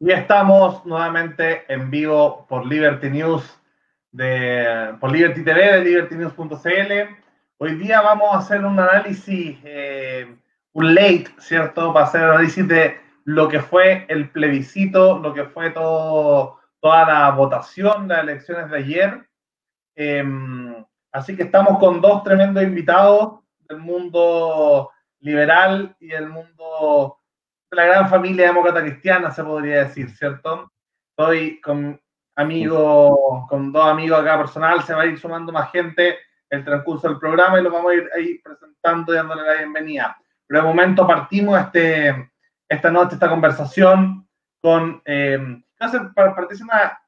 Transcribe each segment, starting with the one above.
Y estamos nuevamente en vivo por Liberty News, de, por Liberty TV de libertynews.cl. Hoy día vamos a hacer un análisis, eh, un late, ¿cierto? Para hacer análisis de lo que fue el plebiscito, lo que fue todo, toda la votación las elecciones de ayer. Em, así que estamos con dos tremendos invitados del mundo liberal y del mundo la gran familia demócrata cristiana, se podría decir, ¿cierto? Estoy con amigos, con dos amigos acá personal, se va a ir sumando más gente el transcurso del programa y lo vamos a ir ahí presentando y dándole la bienvenida. Pero de momento partimos este, esta noche, esta conversación con, eh, para una,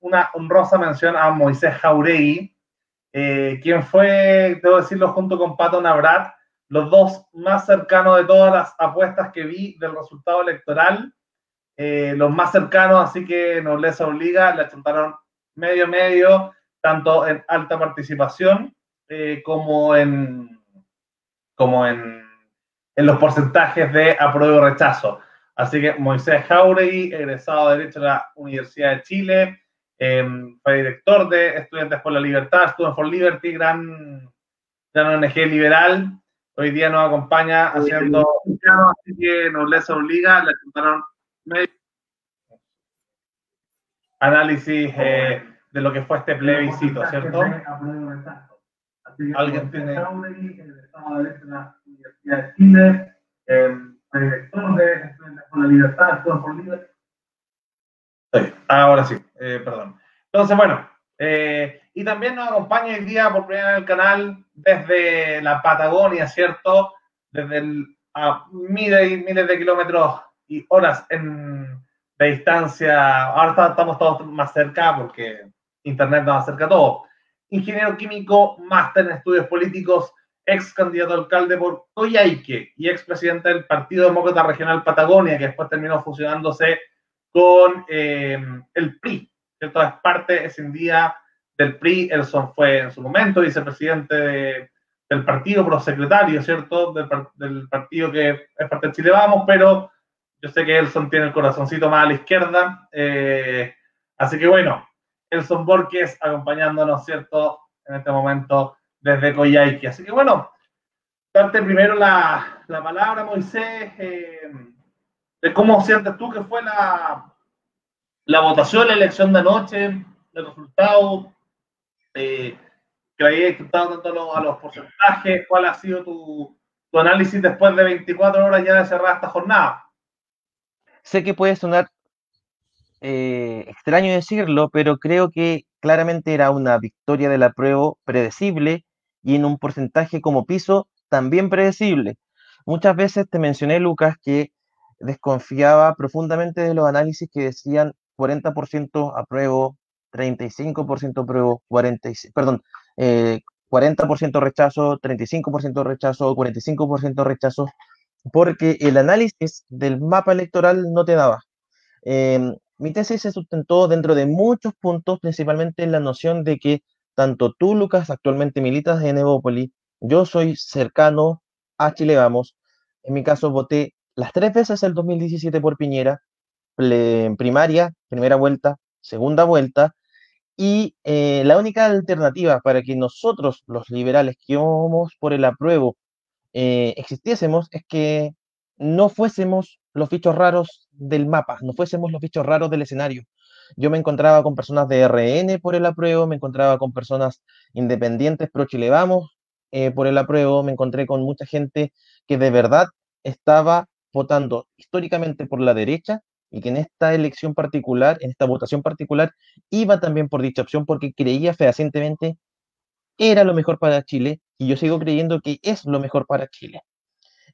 una honrosa mención a Moisés Jauregui, eh, quien fue, debo decirlo, junto con Pato Navrat, los dos más cercanos de todas las apuestas que vi del resultado electoral, eh, los más cercanos, así que no les obliga, le achuntaron medio medio, tanto en alta participación eh, como en como en, en, los porcentajes de apruebo y rechazo. Así que Moisés Jauregui, egresado de Derecho de la Universidad de Chile, eh, fue director de Estudiantes por la Libertad, Students for Liberty, gran, gran ONG liberal, hoy día nos acompaña haciendo así que nos les obliga, le contaron análisis eh, de lo que fue este plebiscito, ¿cierto? Alguien tiene. Universidad de Chile, director de Estudiantes por la Libertad, por Libertad. Ahora sí, eh, perdón. Entonces, bueno, eh, y también nos acompaña hoy día por primera vez en el canal desde la Patagonia, ¿cierto? Desde el, a miles y miles de kilómetros y horas en, de distancia. Ahora estamos todos más cerca porque Internet nos acerca a todo. Ingeniero químico, máster en estudios políticos, ex candidato alcalde por Coyhaique y ex presidente del Partido Demócrata Regional Patagonia, que después terminó fusionándose con eh, el PRI, ¿cierto? Es parte escindida del PRI, Elson fue en su momento vicepresidente del partido, prosecretario, ¿cierto? Del, partido que es parte de Chile Vamos, pero yo sé que Elson tiene el corazoncito más a la izquierda. Eh, así que bueno, Elson Borges acompañándonos, ¿cierto? En este momento desde Coyhaique. Así que bueno, darte primero la, la palabra, Moisés, eh, de cómo sientes tú que fue la, la votación, la elección de anoche, el resultado, eh, que hayas disfrutado tanto a los, porcentajes, cuál ha sido tu, tu, análisis después de 24 horas ya de cerrar esta jornada. Sé que puede sonar eh, extraño decirlo, pero creo que claramente era una victoria de la prueba predecible y en un porcentaje como piso también predecible. Muchas veces te mencioné, Lucas, que desconfiaba profundamente de los análisis que decían 40% apruebo, 35% apruebo, 46, perdón, 40% eh, rechazo, 35% rechazo, 45% rechazo, porque el análisis del mapa electoral no te daba. Em, mi tesis se sustentó dentro de muchos puntos, principalmente en la noción de que tanto tú, Lucas, actualmente militas en Evópoli, yo soy cercano a Chile Vamos. En mi caso, voté las tres veces el 2017 por Piñera, primaria, primera vuelta, segunda vuelta, y eh, la única alternativa para que nosotros, los liberales que íbamos por el apruebo, eh, existiésemos es que no fuésemos los bichos raros del mapa, no fuésemos los bichos raros del escenario. Yo me encontraba con personas de RN por el apruebo, me encontraba con personas independientes pro Chile Vamos eh, por el apruebo, me encontré con mucha gente que de verdad estaba votando históricamente por la derecha y que en esta elección particular, en esta votación particular, iba también por dicha opción porque creía fehacientemente era lo mejor para Chile y yo sigo creyendo que es lo mejor para Chile.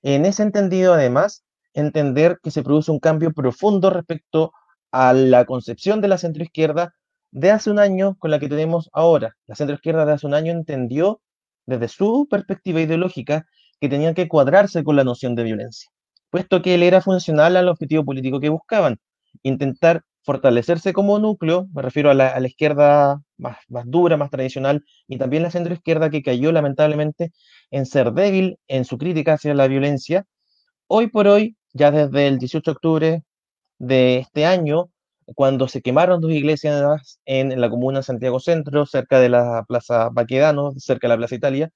En ese entendido, además, entender que se produce un cambio profundo respecto a la concepción de la centroizquierda de hace un año con la que tenemos ahora. La centroizquierda de hace un año entendió desde su perspectiva ideológica que tenía que cuadrarse con la noción de violencia puesto que él era funcional al objetivo político que buscaban, intentar fortalecerse como núcleo, me refiero a la, izquierda más, más, dura, más tradicional, y también la centroizquierda que cayó lamentablemente en ser débil en su crítica hacia la violencia. Hoy por hoy, ya desde el 18 de octubre, de este año, cuando se quemaron dos iglesias en la comuna Santiago Centro, cerca de la Plaza Baquedano, cerca de la Plaza Italia,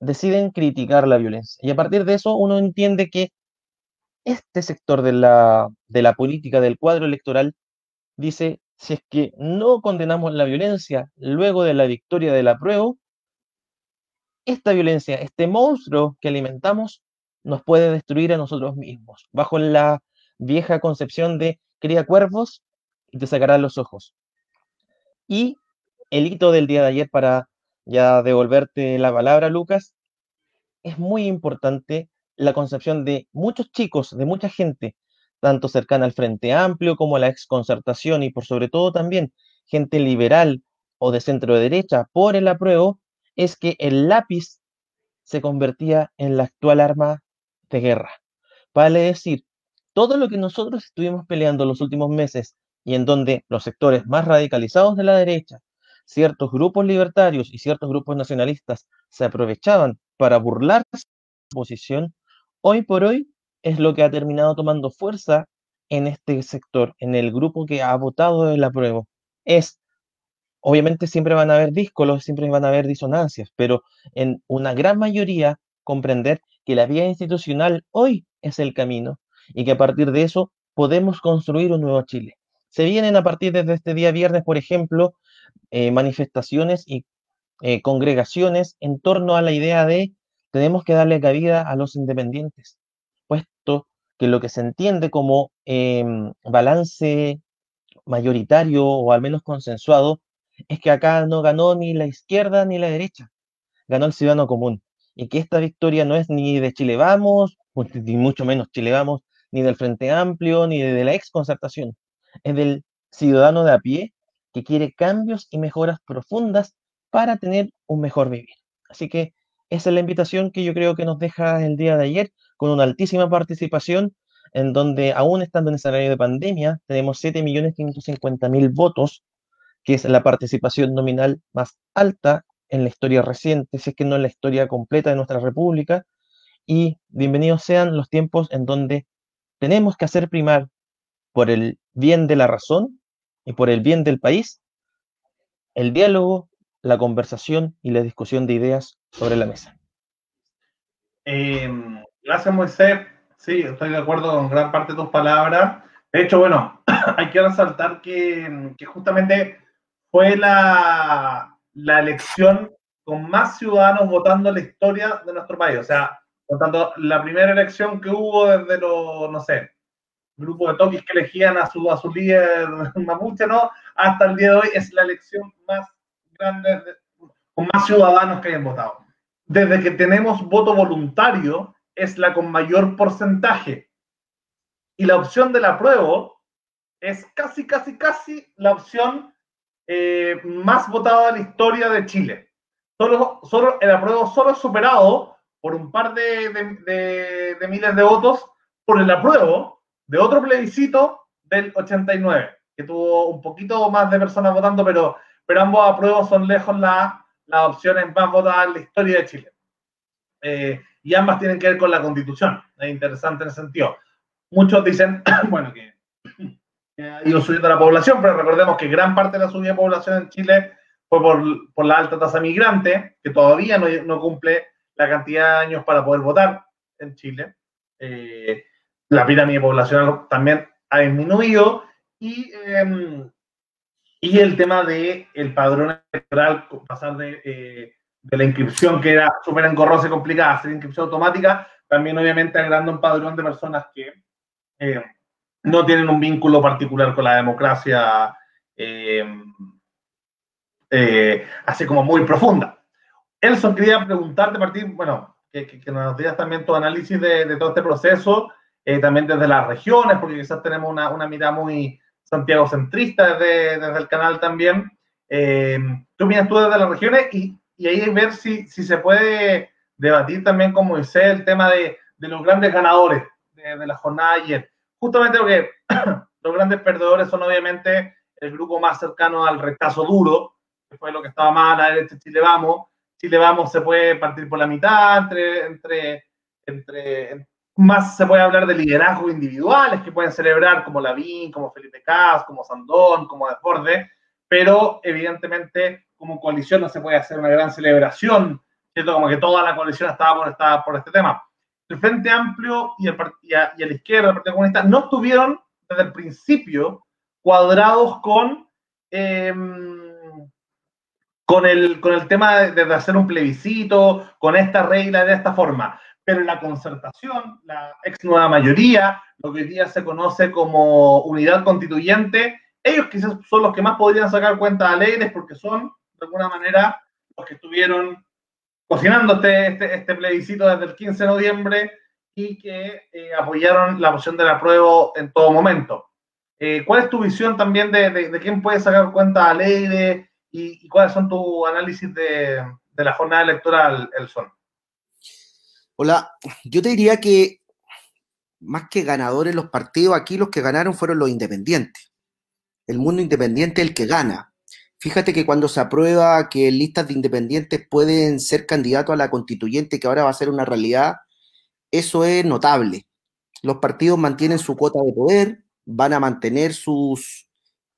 deciden criticar la violencia. Y a partir de eso uno entiende que este sector de la, de la política, del cuadro electoral, dice, si es que no condenamos la violencia luego de la victoria del apruebo, esta violencia, este monstruo que alimentamos, nos puede destruir a nosotros mismos, bajo la vieja concepción de cría cuervos y te sacará los ojos. Y el hito del día de ayer, para ya devolverte la palabra, Lucas, es muy importante la concepción de muchos chicos, de mucha gente, tanto cercana al Frente Amplio como a la exconcertación y por sobre todo también gente liberal o de centro derecha por el apruebo, es que el lápiz se convertía en la actual arma de guerra. Vale decir, todo lo que nosotros estuvimos peleando los últimos meses y en donde los sectores más radicalizados de la derecha, ciertos grupos libertarios y ciertos grupos nacionalistas se aprovechaban para burlar su posición, hoy por hoy es lo que ha terminado tomando fuerza en este sector, en el grupo que ha votado el apruebo. Es, obviamente siempre van a haber díscolos, siempre van a haber disonancias, pero en una gran mayoría comprender que la vía institucional hoy es el camino y que a partir de eso podemos construir un nuevo Chile. Se vienen a partir de este día viernes, por ejemplo, eh, manifestaciones y eh, congregaciones en torno a la idea de tenemos que darle cabida a los independientes, puesto que lo que se entiende como em, balance mayoritario o al menos consensuado es que acá no ganó ni la izquierda ni la derecha, ganó el ciudadano común y que esta victoria no es ni de Chile Vamos, ni mucho menos Chile Vamos, ni del Frente Amplio, ni de la ex concertación, es del ciudadano de a pie que quiere cambios y mejoras profundas para tener un mejor vivir. Así que esa es la invitación que yo creo que nos deja el día de ayer, con una altísima participación, en donde aún estando en escenario de pandemia, tenemos 7.550.000 votos, que es la participación nominal más alta en la historia reciente, si es que no en la historia completa de nuestra república, y bienvenidos sean los tiempos en donde tenemos que hacer primar por el bien de la razón y por el bien del país el diálogo, la conversación y la discusión de ideas sobre la mesa. Em, gracias, Moisés. Sí, estoy de acuerdo con gran parte de tus palabras. De hecho, bueno, hay que resaltar que, que justamente fue la, la elección con más ciudadanos votando en la historia de nuestro país. O sea, por tanto, la primera elección que hubo desde los, no sé, grupos de toquis que elegían a su, a su líder mapuche, ¿no? Hasta el día de hoy es la elección más grande, con más ciudadanos que hayan votado. Desde que tenemos voto voluntario, es la con mayor porcentaje. Y la opción del apruebo es casi, casi, casi la opción eh, más votada de la historia de Chile. Solo, solo, el apruebo solo es superado por un par de, de, miles de votos por el apruebo de otro plebiscito del 89, que tuvo un poquito más de personas votando, pero, pero ambos apruebos son lejos las opciones más votadas en la historia de Chile. Eh, y ambas tienen que ver con la constitución. Es interesante en ese sentido. Muchos dicen, bueno, que ha ido subiendo la población, pero recordemos que gran parte de la subida de población en Chile fue por, la alta tasa migrante, que todavía no, cumple la cantidad de años para poder votar en Chile. Eh, la pirámide poblacional también ha disminuido y, em, y el tema del el padrón electoral, pasar de, eh, de la inscripción que era súper engorrosa y complicada a ser inscripción automática, también obviamente agregando un padrón de personas que eh, no tienen un vínculo particular con la democracia eh, así como muy profunda. Elson, quería preguntarte, partir, bueno, que, nos digas también tu análisis de, todo este proceso, también desde las regiones, porque quizás tenemos una, una mirada muy Santiago centrista desde, desde el canal también. ¿Qué opinas tú desde las regiones? Y, y ahí ver si, si se puede debatir también, como dice, el tema de, de los grandes ganadores de, de la jornada de ayer justamente porque los grandes perdedores son obviamente el grupo más cercano al rechazo duro, que fue lo que estaba mal a la derecha Chile Vamos. Chile Vamos se puede partir por la mitad entre, entre, entre, más se puede hablar de liderazgos individuales que pueden celebrar como Lavín, como Felipe Cas, como Sandón, como Desborde, pero evidentemente como coalición no se puede hacer una gran celebración, ¿cierto? Como que toda la coalición estaba por, por este tema. El Frente Amplio y, el, y, la izquierda, el Partido Comunista, no estuvieron desde el principio cuadrados con, eh, con, el, con el tema de, de, hacer un plebiscito, con esta regla de esta forma pero la concertación, la ex nueva mayoría, lo que hoy día se conoce como unidad constituyente, ellos quizás son los que más podrían sacar cuentas alegres porque son, de alguna manera, los que estuvieron cocinando este, este, plebiscito desde el 15 de noviembre y que eh, apoyaron la moción del apruebo en todo momento. Eh, ¿Cuál es tu visión también de, de, quién puede sacar cuentas alegres y, y, cuáles son tus análisis de, de la jornada electoral, Elson? Hola, yo te diría que más que ganadores los partidos, aquí los que ganaron fueron los independientes. El mundo independiente es el que gana. Fíjate que cuando se aprueba que listas de independientes pueden ser candidatos a la constituyente, que ahora va a ser una realidad, eso es notable. Los partidos mantienen su cuota de poder, van a mantener sus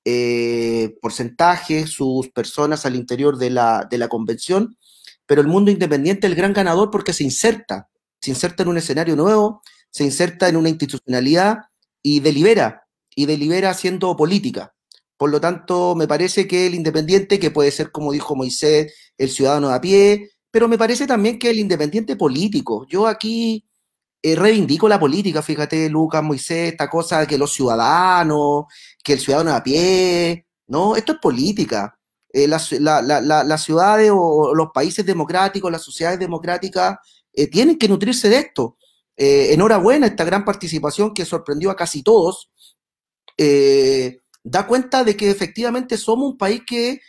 eh, porcentajes, sus personas al interior de la, de la convención, pero el mundo independiente es el gran ganador porque se inserta se inserta en un escenario nuevo, se inserta en una institucionalidad y delibera, y delibera haciendo política. Por lo tanto, me parece que el independiente, que puede ser, como dijo Moisés, el ciudadano a pie, pero me parece también que el independiente político. Yo aquí eh, reivindico la política, fíjate, Lucas, Moisés, esta cosa de que los ciudadanos, que el ciudadano a pie, no, esto es política. Eh, las la, ciudades o los países democráticos, las sociedades democráticas eh, tienen que nutrirse de esto. Eh, enhorabuena esta gran participación que sorprendió a casi todos. Eh, da cuenta de que efectivamente somos un país que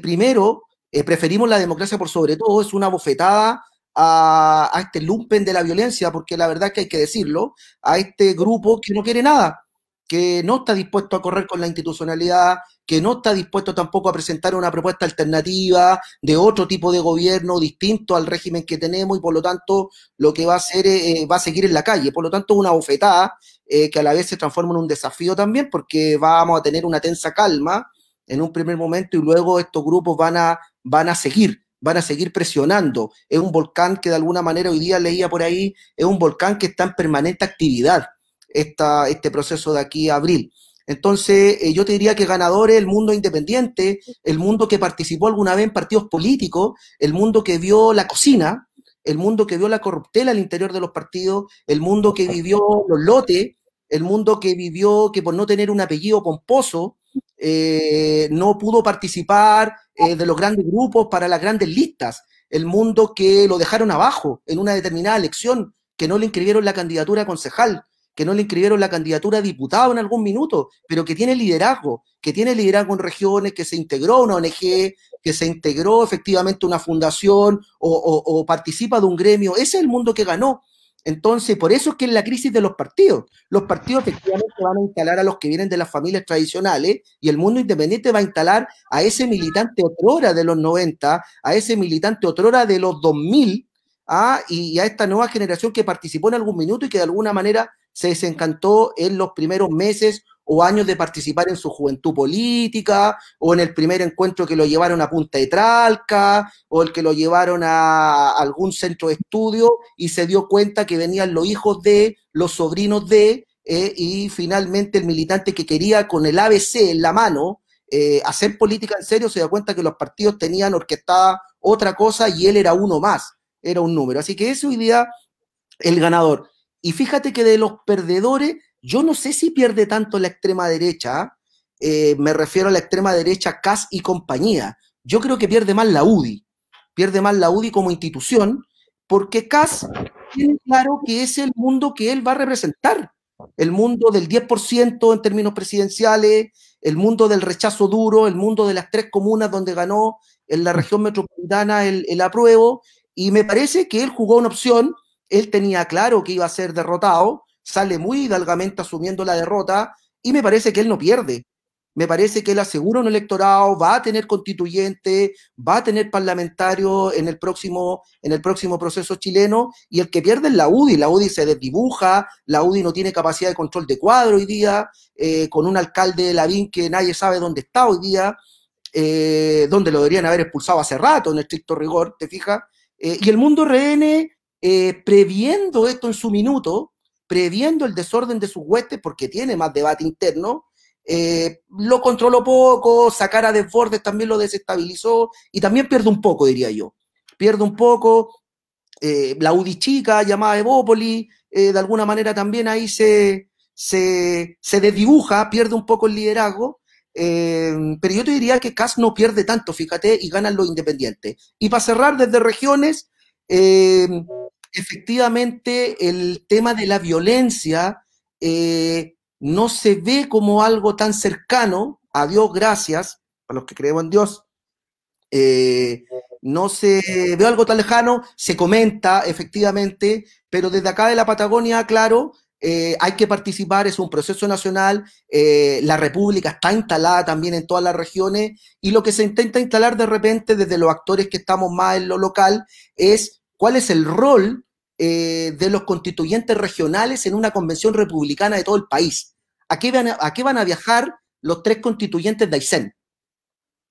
primero preferimos la democracia por sobre todo, es una bofetada a, a, este lumpen de la violencia, porque la verdad que hay que decirlo, a este grupo que no quiere nada, que no está dispuesto a correr con la institucionalidad, que no está dispuesto tampoco a presentar una propuesta alternativa de otro tipo de gobierno distinto al régimen que tenemos y por lo tanto lo que va a hacer eh, va a seguir en la calle. Por lo tanto, una bofetada eh, que a la vez se transforma en un desafío también porque vamos a tener una tensa calma en un primer momento y luego estos grupos van a, van a seguir van a seguir presionando. Es un volcán que de alguna manera hoy día leía por ahí, es un volcán que está en permanente actividad esta, este proceso de aquí a abril. Entonces, eh, yo te diría que ganador es el mundo independiente, el mundo que participó alguna vez en partidos políticos, el mundo que vio la cocina, el mundo que vio la corruptela al interior de los partidos, el mundo que vivió los lotes, el mundo que vivió que por no tener un apellido pomposo, eh, no pudo participar eh, de los grandes grupos para las grandes listas, el mundo que lo dejaron abajo en una determinada elección, que no le inscribieron la candidatura a concejal, que no le inscribieron la candidatura a diputado en algún minuto, pero que tiene liderazgo, que tiene liderazgo en regiones, que se integró una ONG, que se integró efectivamente una fundación o, o, o participa de un gremio. Ese es el mundo que ganó. Entonces, por eso es que es la crisis de los partidos. Los partidos efectivamente van a instalar a los que vienen de las familias tradicionales y el mundo independiente va a instalar a ese militante otrora de los 90, a ese militante otrora de los 2000, ¿ah? y a esta nueva generación que participó en algún minuto y que de alguna manera se desencantó en los primeros meses o años de participar en su juventud política, o en el primer encuentro que lo llevaron a Punta de Tralca, o el que lo llevaron a algún centro de estudio y se dio cuenta que venían los hijos de, los sobrinos de, eh, y finalmente el militante que quería con el ABC en la mano eh, hacer política en serio se dio cuenta que los partidos tenían orquestada otra cosa y él era uno más, era un número. Así que ese hoy día el ganador. Y fíjate que de los perdedores, yo no sé si pierde tanto la extrema derecha, eh, me refiero a la extrema derecha CAS y compañía. Yo creo que pierde más la UDI, pierde más la UDI como institución, porque CAS tiene claro que es el mundo que él va a representar, el mundo del 10% en términos presidenciales, el mundo del rechazo duro, el mundo de las tres comunas donde ganó en la región metropolitana el, el apruebo, y me parece que él jugó una opción él tenía claro que iba a ser derrotado, sale muy hidalgamente asumiendo la derrota y me parece que él no pierde. me parece que él asegura un electorado, va a tener constituyente, va a tener parlamentario en el próximo, en el próximo proceso chileno, y el que pierde es la UDI, la UDI se desdibuja, la UDI no tiene capacidad de control de cuadro hoy día, eh, con un alcalde de Lavín que nadie sabe dónde está hoy día, eh, donde lo deberían haber expulsado hace rato, en estricto rigor, ¿te fijas? Eh, y el mundo RN, previendo esto en su minuto, previendo el desorden de sus huestes, porque tiene más debate interno, eh, lo controló poco, sacar a Desbordes también lo desestabilizó y también pierde un poco, diría yo. Pierde un poco. Eh, la UDI chica, llamada Evópoli, eh, de alguna manera también ahí se, se, se, desdibuja, pierde un poco el liderazgo. pero yo te diría que CAS no pierde tanto, fíjate, y ganan los independientes. Y para cerrar desde regiones, efectivamente el tema de la violencia no se ve como algo tan cercano, a Dios gracias, para los que creemos en Dios, eh, no se ve algo tan lejano, se comenta efectivamente, pero desde acá de la Patagonia, claro, eh, hay que participar, es un proceso nacional, eh, la República está instalada también en todas las regiones y lo que se intenta instalar de repente desde los actores que estamos más en lo local es cuál es el rol de los constituyentes regionales en una convención republicana de todo el país. ¿A qué, van a, van a viajar los tres constituyentes de Aysén?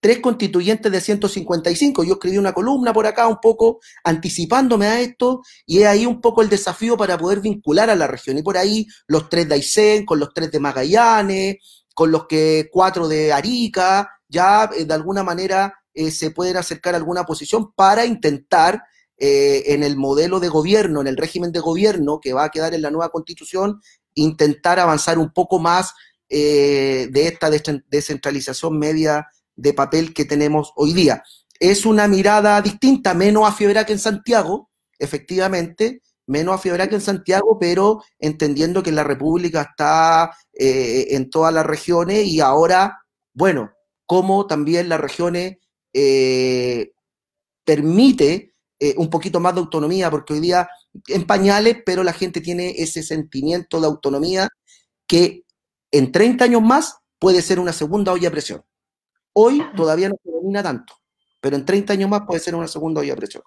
Tres constituyentes de 155. Yo escribí una columna por acá un poco anticipándome a esto y es ahí un poco el desafío para poder vincular a la región. Y por ahí los tres de Aysén, con los tres de Magallanes, con los que cuatro de Arica, ya eh, de alguna manera eh, se pueden acercar a alguna posición para intentar eh, en el modelo de gobierno, en el régimen de gobierno que va a quedar en la nueva constitución, intentar avanzar un poco más eh, de esta descentralización media de papel que tenemos hoy día. Es una mirada distinta, menos a que en Santiago, efectivamente, menos a que en Santiago, pero entendiendo que la República está eh, en todas las regiones y ahora, bueno, como también las regiones eh, permite un poquito más de autonomía, porque hoy día en pañales, pero la gente tiene ese sentimiento de autonomía que en 30 años más puede ser una segunda olla a presión. Hoy todavía no se domina tanto, pero en 30 años más puede ser una segunda olla a presión.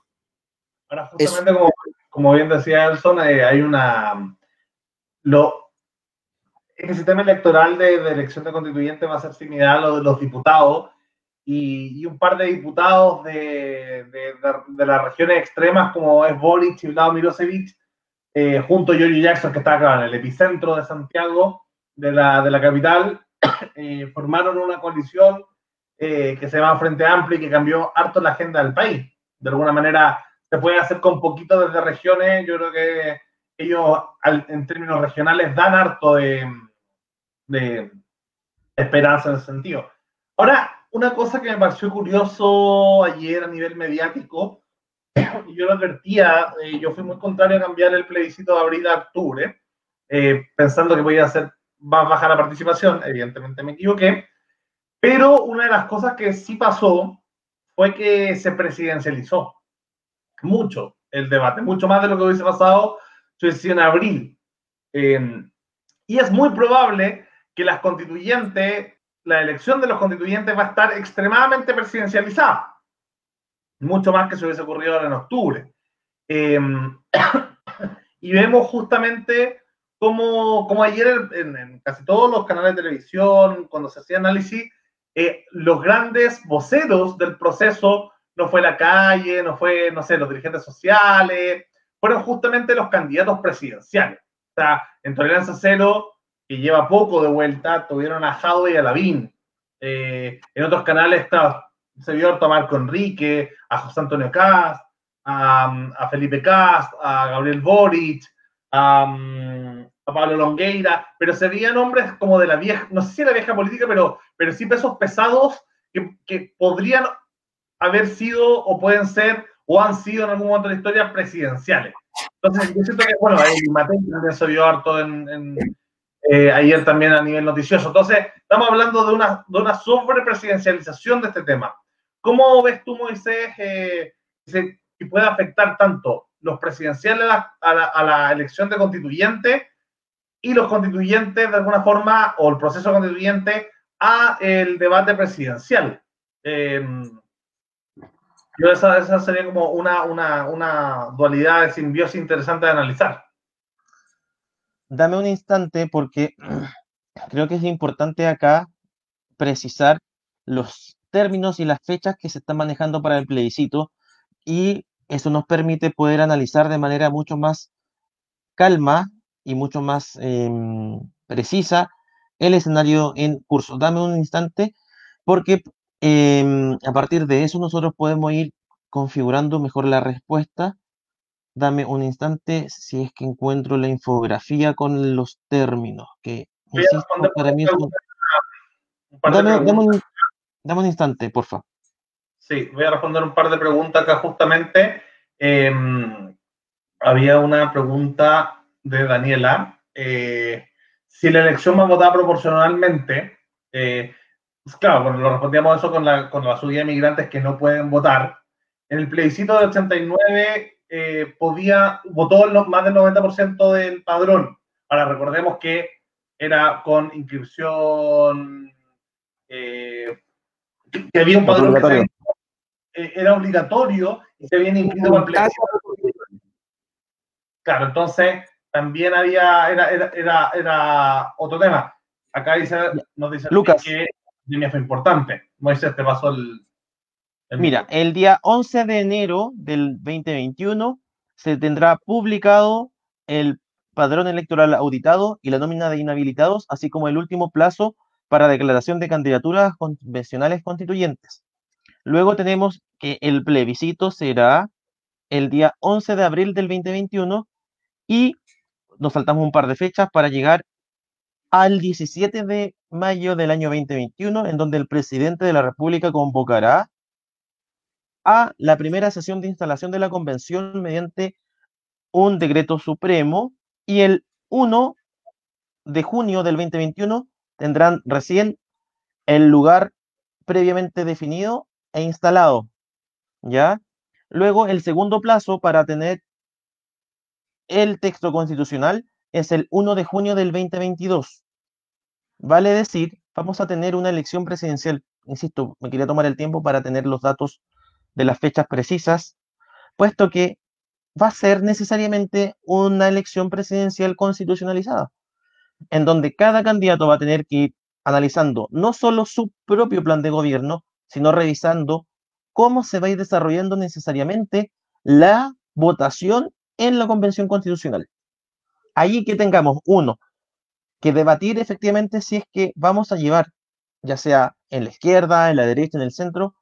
Ahora, justamente como, bien decía Elson, eh, hay una... Lo, el sistema electoral de, de, elección de constituyente va a ser similar a lo de los diputados, y, un par de diputados de, de, las regiones extremas como es Boric y Vlado Mirosevic, eh, junto a Giorgio Jackson, que está en el epicentro de Santiago, de la, de la capital, eh, formaron una coalición eh, que se llama Frente Amplio y que cambió harto la agenda del país. De alguna manera se puede hacer con poquito desde regiones, yo creo que ellos en términos regionales dan harto de, de esperanza en ese sentido. Ahora, una cosa que me pareció curioso ayer a nivel mediático, y yo lo advertía, eh, yo fui muy contrario a cambiar el plebiscito de abril a octubre, eh, pensando que podía hacer más baja la participación, evidentemente me equivoqué, pero una de las cosas que sí pasó fue que se presidencializó mucho el debate, mucho más de lo que hubiese pasado si en abril. Eh, y es muy probable que las constituyentes la elección de los constituyentes va a estar extremadamente presidencializada, mucho más que se hubiese ocurrido ahora en octubre. Em, y vemos justamente como, como ayer en, casi todos los canales de televisión, cuando se hacía análisis, eh, los grandes voceros del proceso no fue la calle, no fue, no sé, los dirigentes sociales, fueron justamente los candidatos presidenciales. O sea, en Tolerancia Cero que lleva poco de vuelta, tuvieron a Jaude y a Lavín. Eh, en otros canales está, se vio a Marco Enrique, a José Antonio Cast, a, Felipe Cast, a Gabriel Boric, a, Pablo Longueira, pero se veían hombres como de la vieja, no sé si de la vieja política, pero, pero sí pesos pesados que, que podrían haber sido o pueden ser o han sido en algún momento de la historia presidenciales. Entonces, yo siento que, bueno, ahí Matei también se vio harto en, eh, ayer también a nivel noticioso. Entonces, estamos hablando de una, de una sobrepresidencialización de este tema. ¿Cómo ves tú, Moisés, eh, que puede afectar tanto los presidenciales a la, a la, elección de constituyente y los constituyentes, de alguna forma, o el proceso constituyente a el debate presidencial. Em, yo esa, esa, sería como una, una, una dualidad de simbiosis interesante de analizar. Dame un instante porque creo que es importante acá precisar los términos y las fechas que se están manejando para el plebiscito y eso nos permite poder analizar de manera mucho más calma y mucho más em, precisa el escenario en curso. Dame un instante porque em, a partir de eso nosotros podemos ir configurando mejor la respuesta. Dame un instante si es que encuentro la infografía con los términos, que insisto, para mí es un... Dame, un, dame, un, instante, por favor. Sí, voy a responder un par de preguntas acá justamente. Em, había una pregunta de Daniela. Eh, si la elección va a votar proporcionalmente, eh, pues claro, lo respondíamos eso con la, con la subida de migrantes que no pueden votar. En el plebiscito de 89 eh, podía, votó más del 90% del padrón. Ahora recordemos que era con inscripción, que había un padrón que era obligatorio y se habían inscrito con el plebiscito. Claro, entonces también había, era, era, era, otro tema. Acá dice, nos dice Lucas. que línea fue importante. Moisés, te pasó el, Mira, el día 11 de enero del 2021 se tendrá publicado el padrón electoral auditado y la nómina de inhabilitados, así como el último plazo para declaración de candidaturas convencionales constituyentes. Luego tenemos que el plebiscito será el día 11 de abril del 2021 y nos faltamos un par de fechas para llegar al 17 de mayo del año 2021, en donde el presidente de la República convocará a la primera sesión de instalación de la convención mediante un decreto supremo y el 1 de junio del 2021 tendrán recién el lugar previamente definido e instalado. ¿Ya? Luego, el segundo plazo para tener el texto constitucional es el 1 de junio del 2022. Vale decir, vamos a tener una elección presidencial. Insisto, me quería tomar el tiempo para tener los datos de las fechas precisas, puesto que va a ser necesariamente una elección presidencial constitucionalizada, en donde cada candidato va a tener que ir analizando no solo su propio plan de gobierno, sino revisando cómo se va a ir desarrollando necesariamente la votación en la Convención Constitucional. Allí que tengamos, uno, que debatir efectivamente si es que vamos a llevar, ya sea en la izquierda, en la derecha, en el centro,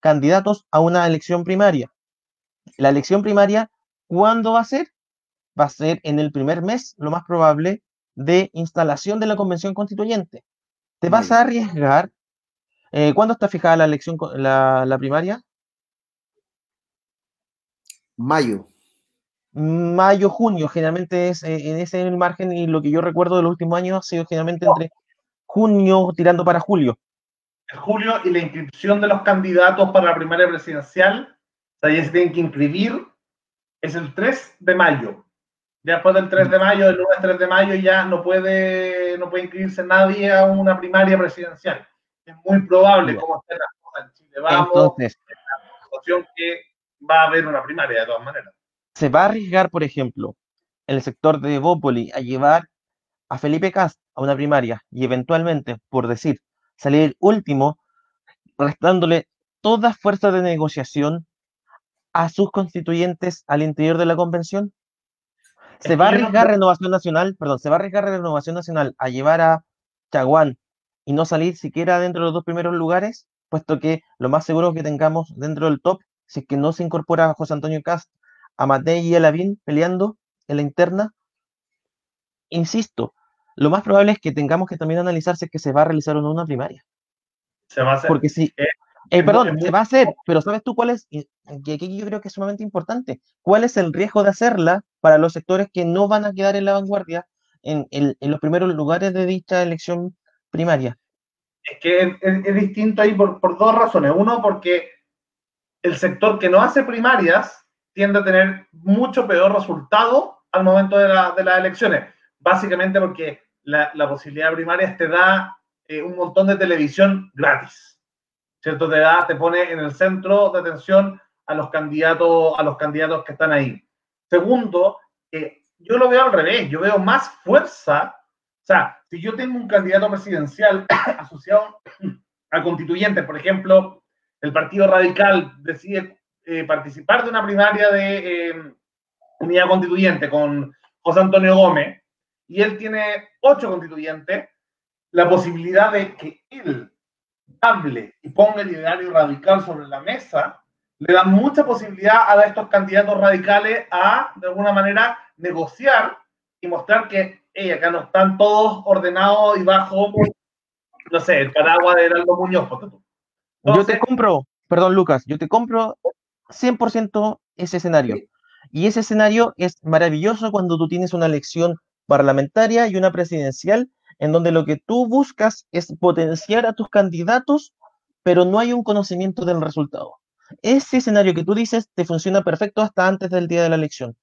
candidatos a una elección primaria. La elección primaria, ¿cuándo va a ser? Va a ser en el primer mes, lo más probable, de instalación de la Convención Constituyente. ¿Te vas a arriesgar? Eh, ¿Cuándo está fijada la elección, la, la primaria? Mayo mayo, junio, generalmente es eh, en ese margen y lo que yo recuerdo de los últimos años ha sido generalmente entre junio tirando para julio. Julio y la inscripción de los candidatos para la primaria presidencial, o sea, ya se tienen que inscribir, es el 3 de mayo. Ya después del 3 de mayo, el lunes 3 de mayo, ya no puede, no puede inscribirse nadie a una primaria presidencial. Es muy probable, como estén las cosas en Chile, vamos, Entonces, la situación que va a haber una primaria de todas maneras se va a arriesgar, por ejemplo, el sector de Bópoli a llevar a Felipe Cast a una primaria y eventualmente, por decir, salir último, restándole toda fuerza de negociación a sus constituyentes al interior de la convención? ¿Se va a arriesgar Renovación Nacional, perdón, se va a arriesgar Renovación Nacional a llevar a Chaguán y no salir siquiera dentro de los dos primeros lugares, puesto que lo más seguro es que tengamos dentro del top, si es que no se incorpora a José Antonio Cast a Matei y a Lavín peleando en la interna, insisto, lo más probable es que tengamos que también analizarse que se va a realizar o no una primaria. Se va a hacer. Porque si, eh, eh, perdón, se va a hacer, pero ¿sabes tú cuál es? Y aquí yo creo que es sumamente importante. ¿Cuál es el riesgo de hacerla para los sectores que no van a quedar en la vanguardia en, los primeros lugares de dicha elección primaria? Es que es, distinto ahí por, por, dos razones. Uno, porque el sector que no hace primarias tiende a tener mucho peor resultado al momento de, las elecciones. Básicamente porque la, posibilidad primaria te da eh, un montón de televisión gratis. ¿Cierto? Te da, te pone en el centro de atención a los candidatos, a los candidatos que están ahí. Segundo, eh, yo lo veo al revés, yo veo más fuerza. O sea, si yo tengo un candidato presidencial asociado a constituyentes, por ejemplo, el Partido Radical decide eh, participar de una primaria de eh, unidad constituyente con José Antonio Gómez, y él tiene ocho constituyentes, la posibilidad de que él hable y ponga el ideario radical sobre la mesa, le da mucha posibilidad a estos candidatos radicales a, de alguna manera, negociar y mostrar que hey, acá no están todos ordenados y bajo, no sé, el paraguas de Heraldo Muñoz. yo te compro, perdón Lucas, yo te compro 100% ese escenario. Y ese escenario es maravilloso cuando tú tienes una elección parlamentaria y una presidencial en donde lo que tú buscas es potenciar a tus candidatos, pero no hay un conocimiento del resultado. Ese escenario que tú dices te funciona perfecto hasta antes del día de la elección.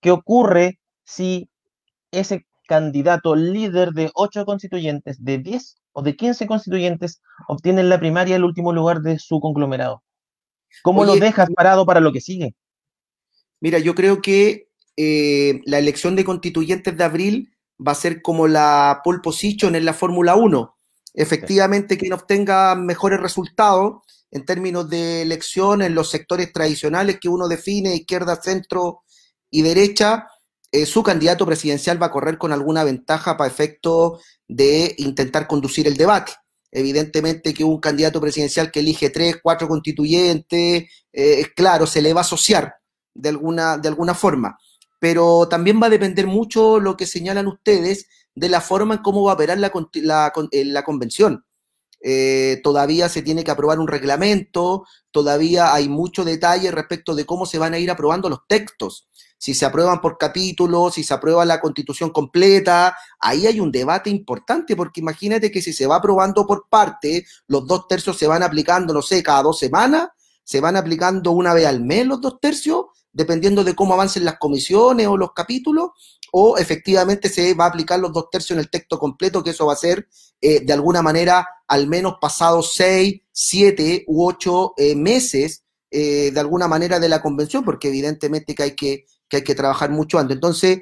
¿Qué ocurre si ese candidato líder de 8 constituyentes, de 10 o de 15 constituyentes, obtiene en la primaria el último lugar de su conglomerado? ¿Cómo lo dejas parado para lo que sigue? Mira, yo creo que eh, la elección de constituyentes de abril va a ser como la pole position en la Fórmula 1. Efectivamente, quien obtenga mejores resultados en términos de elección en los sectores tradicionales que uno define, izquierda, centro y derecha, eh, su candidato presidencial va a correr con alguna ventaja para efecto de intentar conducir el debate. Evidentemente que un candidato presidencial que elige tres, cuatro constituyentes, eh, claro, se le va a asociar de alguna, de alguna forma. Pero también va a depender mucho lo que señalan ustedes de la forma en cómo va a operar la, la, eh, la convención. Eh, todavía se tiene que aprobar un reglamento, todavía hay mucho detalle respecto de cómo se van a ir aprobando los textos. Si se aprueban por capítulos, si se aprueba la constitución completa, ahí hay un debate importante, porque imagínate que si se va aprobando por parte, los dos tercios se van aplicando, no sé, cada dos semanas, se van aplicando una vez al mes los dos tercios, dependiendo de cómo avancen las comisiones o los capítulos, o efectivamente se va a aplicar los dos tercios en el texto completo, que eso va a ser eh, de alguna manera al menos pasados seis, siete u ocho eh, meses eh, de alguna manera de la convención, porque evidentemente que hay que, que hay que trabajar mucho antes. Entonces,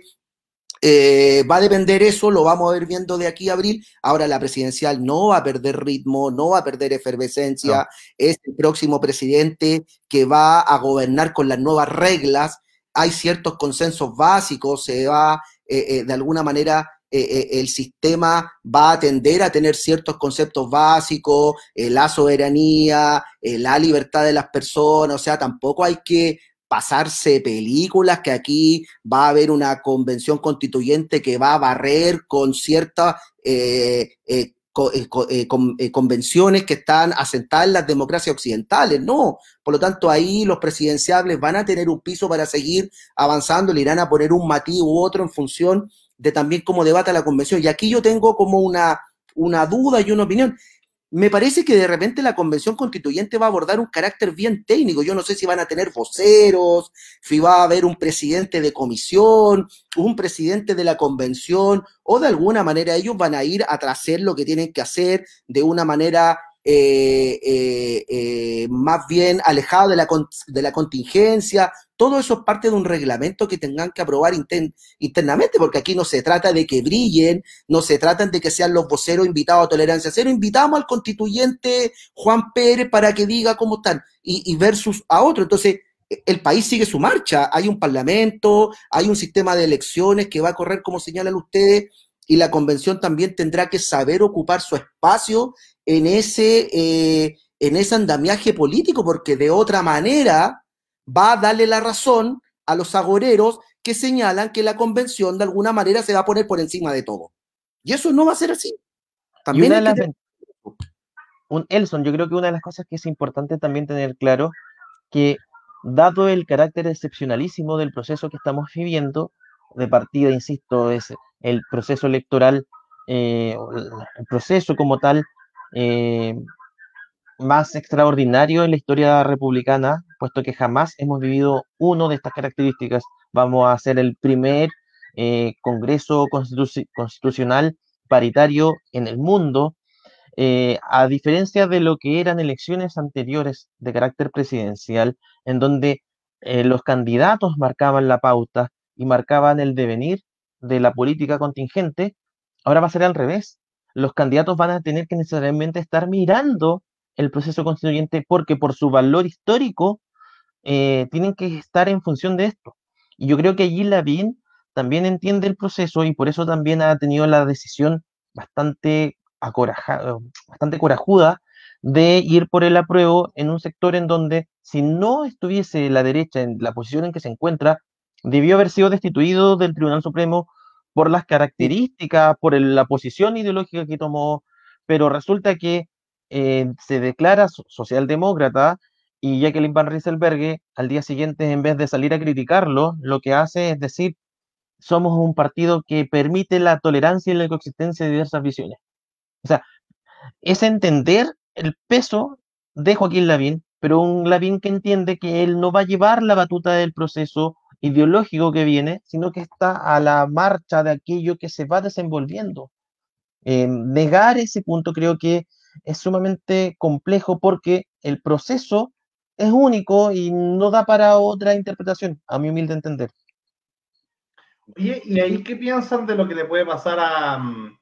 va a depender eso, lo vamos a ver viendo de aquí a abril. Ahora la presidencial no va a perder ritmo, no va a perder efervescencia. Es el próximo presidente que va a gobernar con las nuevas reglas hay ciertos consensos básicos, se va eh, eh, de alguna manera eh, el sistema va a tender a tener ciertos conceptos básicos, la soberanía, la libertad de las personas, o sea, tampoco hay que pasarse películas, que aquí va a haber una convención constituyente que va a barrer con cierta eh, eh, eh, convenciones que están asentadas en las democracias occidentales, no. Por lo tanto, ahí los presidenciables van a tener un piso para seguir avanzando, le irán a poner un matiz u otro en función de también cómo debata la convención. Y aquí yo tengo como una, una duda y una opinión me parece que de repente la convención constituyente va a abordar un carácter bien técnico. Yo no sé si van a tener voceros, si va a haber un presidente de comisión, un presidente de la convención, o de alguna manera ellos van a ir a hacer lo que tienen que hacer de una manera eh, eh, eh, más bien alejada de la, de la contingencia, todo eso es parte de un reglamento que tengan que aprobar internamente, porque aquí no se trata de que brillen, no se trata de que sean los voceros invitados a tolerancia cero, invitamos al constituyente Juan Pérez para que diga cómo están, y, versus a otro. Entonces, el país sigue su marcha, hay un parlamento, hay un sistema de elecciones que va a correr como señalan ustedes, y la convención también tendrá que saber ocupar su espacio en ese, eh, en ese andamiaje político, porque de otra manera va a darle la razón a los agoreros que señalan que la convención de alguna manera se va a poner por encima de todo. Y eso no va a ser así. También un Elson, yo creo que una de las cosas que es importante también tener claro que dado el carácter excepcionalísimo del proceso que estamos viviendo, de partida, insisto, es el proceso electoral, eh, el proceso como tal, eh, más extraordinario en la historia republicana, puesto que jamás hemos vivido uno de estas características. Vamos a ser el primer eh, Congreso constitucional paritario en el mundo. Eh, a diferencia de lo que eran elecciones anteriores de carácter presidencial, en donde eh, los candidatos marcaban la pauta y marcaban el devenir de la política contingente, ahora va a ser al revés. Los candidatos van a tener que necesariamente estar mirando el proceso constituyente porque por su valor histórico eh, tienen que estar en función de esto. Y yo creo que allí Lavín también entiende el proceso y por eso también ha tenido la decisión bastante, corajuda de ir por el apruebo en un sector en donde si no estuviese la derecha en la posición en que se encuentra, debió haber sido destituido del Tribunal Supremo por las características, por la posición ideológica que tomó, pero resulta que eh, se declara socialdemócrata y Jacqueline Van Rieselberghe al día siguiente, en vez de salir a criticarlo, lo que hace es decir, somos un partido que permite la tolerancia y la coexistencia de diversas visiones. O sea, es entender el peso de Joaquín Lavín, pero un Lavín que entiende que él no va a llevar la batuta del proceso ideológico que viene, sino que está a la marcha de aquello que se va desenvolviendo. Eh, negar ese punto creo que es sumamente complejo porque el proceso es único y no da para otra interpretación, a mi humilde entender. Oye, ¿y ahí qué piensan de lo que le puede pasar a, mm,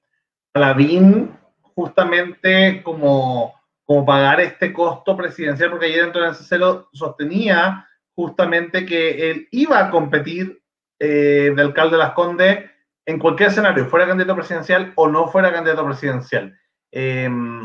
a Lavín justamente como, como pagar este costo presidencial? Porque ayer del CCL sostenía justamente que él iba a competir eh, de alcalde de Las Condes en cualquier escenario, fuera candidato presidencial o no fuera candidato presidencial. Em,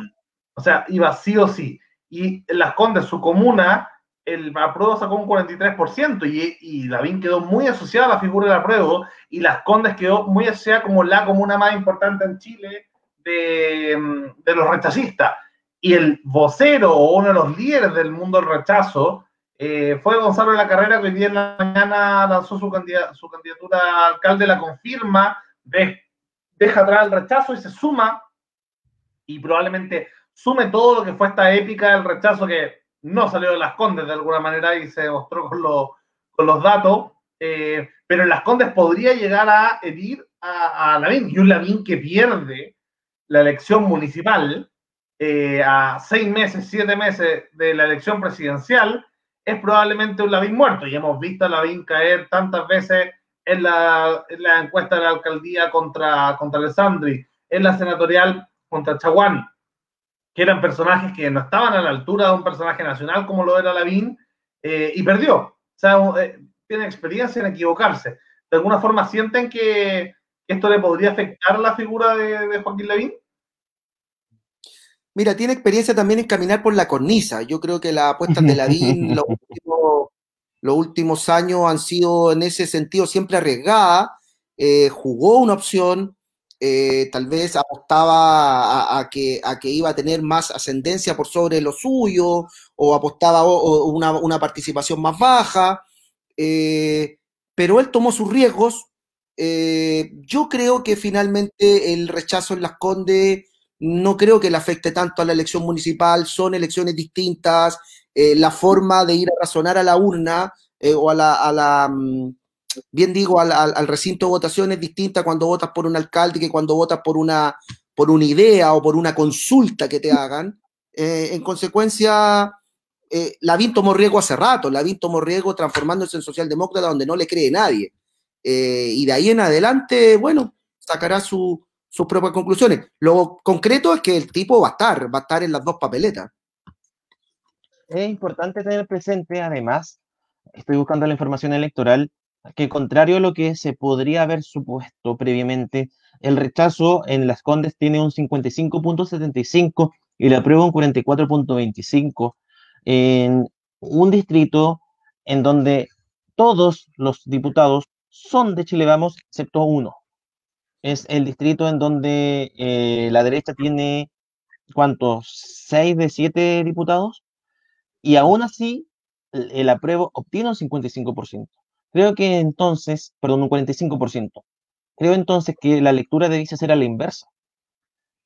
o sea, iba sí o sí. Y en Las Condes, su comuna, el apruebo sacó un 43% y, y Lavín quedó muy asociada a la figura del apruebo y Las Condes quedó muy asociada como la comuna más importante en Chile de, de los rechazistas. Y el vocero o uno de los líderes del mundo del rechazo eh, fue Gonzalo de la Carrera que hoy día en la mañana lanzó su, su candidatura a alcalde, la confirma, deja atrás el rechazo y se suma y probablemente sume todo lo que fue esta épica del rechazo que no salió de las Condes de alguna manera y se mostró con, con los datos, eh, pero las Condes podría llegar a herir a, a Lavín y un Lavín que pierde la elección municipal eh, a seis meses, siete meses de la elección presidencial es probablemente un Lavín muerto. Y hemos visto a Lavín caer tantas veces en la, encuesta de la alcaldía contra, contra Alessandri, en la senatorial contra Chaguán, que eran personajes que no estaban a la altura de un personaje nacional como lo era Lavín, eh, y perdió. O sea, eh, tiene experiencia en equivocarse. ¿De alguna forma sienten que esto le podría afectar la figura de, de Joaquín Lavín? Mira, tiene experiencia también en caminar por la cornisa. Yo creo que las apuestas de Lavín los, últimos, años han sido en ese sentido siempre arriesgadas. Eh, jugó una opción, eh, tal vez apostaba a, que, a que iba a tener más ascendencia por sobre lo suyo, o apostaba una, una, participación más baja, eh, pero él tomó sus riesgos. yo creo que finalmente el rechazo en las Condes no creo que le afecte tanto a la elección municipal, son elecciones distintas, eh, la forma de ir a razonar a la urna eh, o a la, mm, bien digo, al, recinto de votación es distinta cuando votas por un alcalde que cuando votas por una, por una idea o por una consulta que te hagan. Eh, en consecuencia, Lavín tomó riesgo hace rato, Lavín tomó riesgo transformándose en socialdemócrata donde no le cree nadie. y de ahí en adelante, bueno, sacará su, sus propias conclusiones. Lo concreto es que el tipo va a estar, va a estar en las dos papeletas. Es importante tener presente, además, estoy buscando la información electoral, que contrario a lo que se podría haber supuesto previamente, el rechazo en las Condes tiene un 55.75 y la prueba un 44.25 en un distrito en donde todos los diputados son de Chile Vamos, excepto uno es el distrito en donde eh, la derecha tiene, ¿cuántos? ¿Seis de siete diputados? Y aún así, el, apruebo obtiene un 55%. Creo que entonces, perdón, un 45%. Creo entonces que la lectura debe ser a la inversa.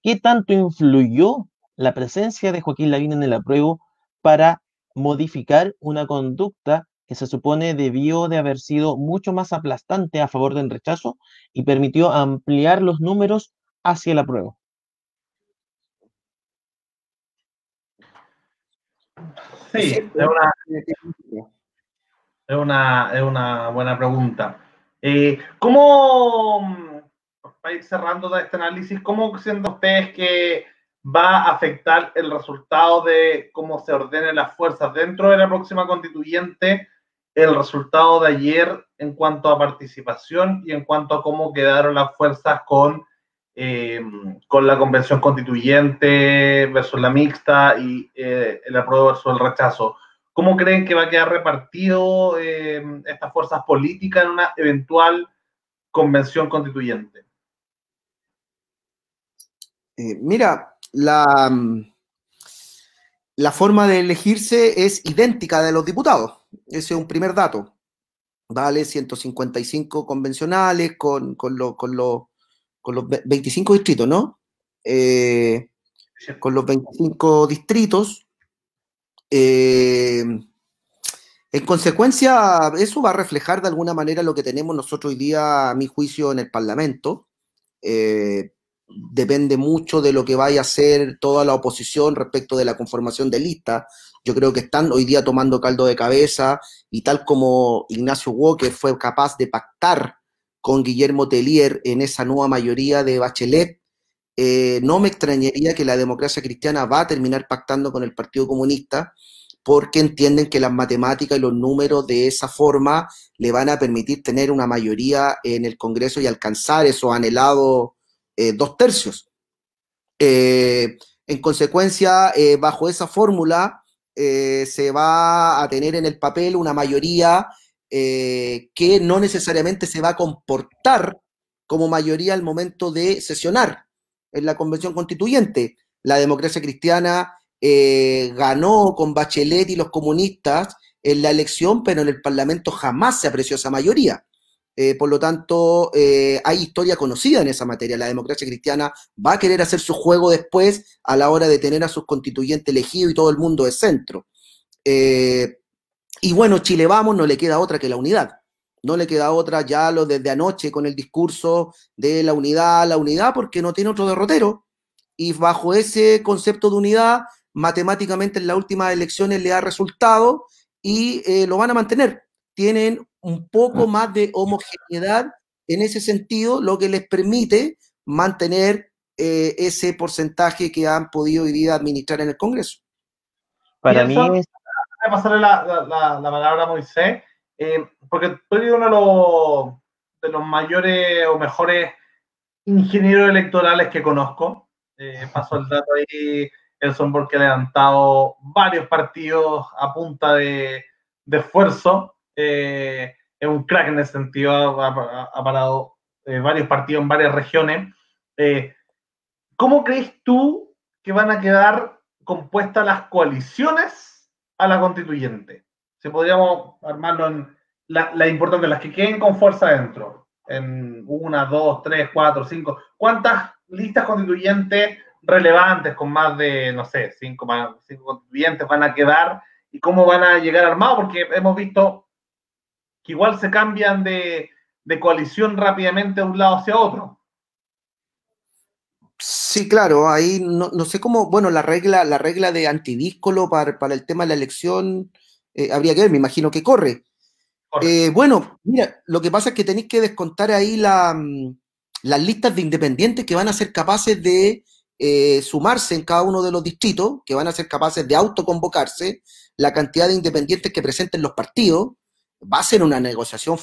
¿Qué tanto influyó la presencia de Joaquín Lavín en el apruebo para modificar una conducta que se supone debió de haber sido mucho más aplastante a favor del rechazo y permitió ampliar los números hacia la prueba. Sí, es una, es una, es una buena pregunta. Eh, ¿Cómo, para ir cerrando este análisis, cómo sienten ustedes que va a afectar el resultado de cómo se ordenen las fuerzas dentro de la próxima constituyente, el resultado de ayer en cuanto a participación y en cuanto a cómo quedaron las fuerzas con, eh, con la convención constituyente versus la mixta y eh, el apruebo versus el rechazo. ¿Cómo creen que va a quedar repartido eh, estas fuerzas políticas en una eventual convención constituyente? mira, la, la forma de elegirse es idéntica de los diputados. Ese es un primer dato. Vale, 155 convencionales con, con, con, con los 25 distritos, ¿no? Eh, con los 25 distritos. Eh, en consecuencia, eso va a reflejar de alguna manera lo que tenemos nosotros hoy día, a mi juicio, en el Parlamento. Eh, depende mucho de lo que vaya a hacer toda la oposición respecto de la conformación de lista. Yo creo que están hoy día tomando caldo de cabeza y tal como Ignacio Walker fue capaz de pactar con Guillermo Tellier en esa nueva mayoría de Bachelet, eh, no me extrañaría que la democracia cristiana va a terminar pactando con el Partido Comunista porque entienden que las matemáticas y los números de esa forma le van a permitir tener una mayoría en el Congreso y alcanzar esos anhelados eh, dos tercios. Eh, en consecuencia, bajo esa fórmula, se va a tener en el papel una mayoría que no necesariamente se va a comportar como mayoría al momento de sesionar en la convención constituyente. La democracia cristiana ganó con Bachelet y los comunistas en la elección, pero en el Parlamento jamás se apreció esa mayoría. Eh, por lo tanto, eh, hay historia conocida en esa materia. La democracia cristiana va a querer hacer su juego después a la hora de tener a sus constituyentes elegidos y todo el mundo de centro. Eh, y bueno, Chile vamos, no le queda otra que la unidad. No le queda otra ya lo desde anoche con el discurso de la unidad, la unidad, porque no tiene otro derrotero. Y bajo ese concepto de unidad, matemáticamente en las últimas elecciones le ha resultado y lo van a mantener. Tienen un poco ah. más de homogeneidad en ese sentido, lo que les permite mantener eh, ese porcentaje que han podido vivir administrar en el Congreso. Para mí es... pasarle la, la, la, palabra a Moisés, eh, porque tú eres uno de los, mayores o mejores ingenieros electorales que conozco. Eh, paso el dato ahí, Elson, porque ha levantado varios partidos a punta de, de esfuerzo. Eh, es un crack en ese sentido, ha, parado eh, varios partidos en varias regiones. Eh, ¿Cómo crees tú que van a quedar compuestas las coaliciones a la constituyente? Si podríamos armarlo en la, la importante, las que queden con fuerza dentro, en una, dos, tres, cuatro, cinco. ¿Cuántas listas constituyentes relevantes con más de, no sé, cinco, cinco constituyentes van a quedar y cómo van a llegar armados? Porque hemos visto que igual se cambian de, coalición rápidamente de un lado hacia otro. Sí, claro, ahí no, sé cómo, bueno, la regla, la regla de antidíscolo para, para el tema de la elección eh, habría que ver, me imagino que corre. Eh, bueno, mira, lo que pasa es que tenéis que descontar ahí la, mm, las listas de independientes que van a ser capaces de eh, sumarse en cada uno de los distritos, que van a ser capaces de autoconvocarse, la cantidad de independientes que presenten los partidos, va a ser una negociación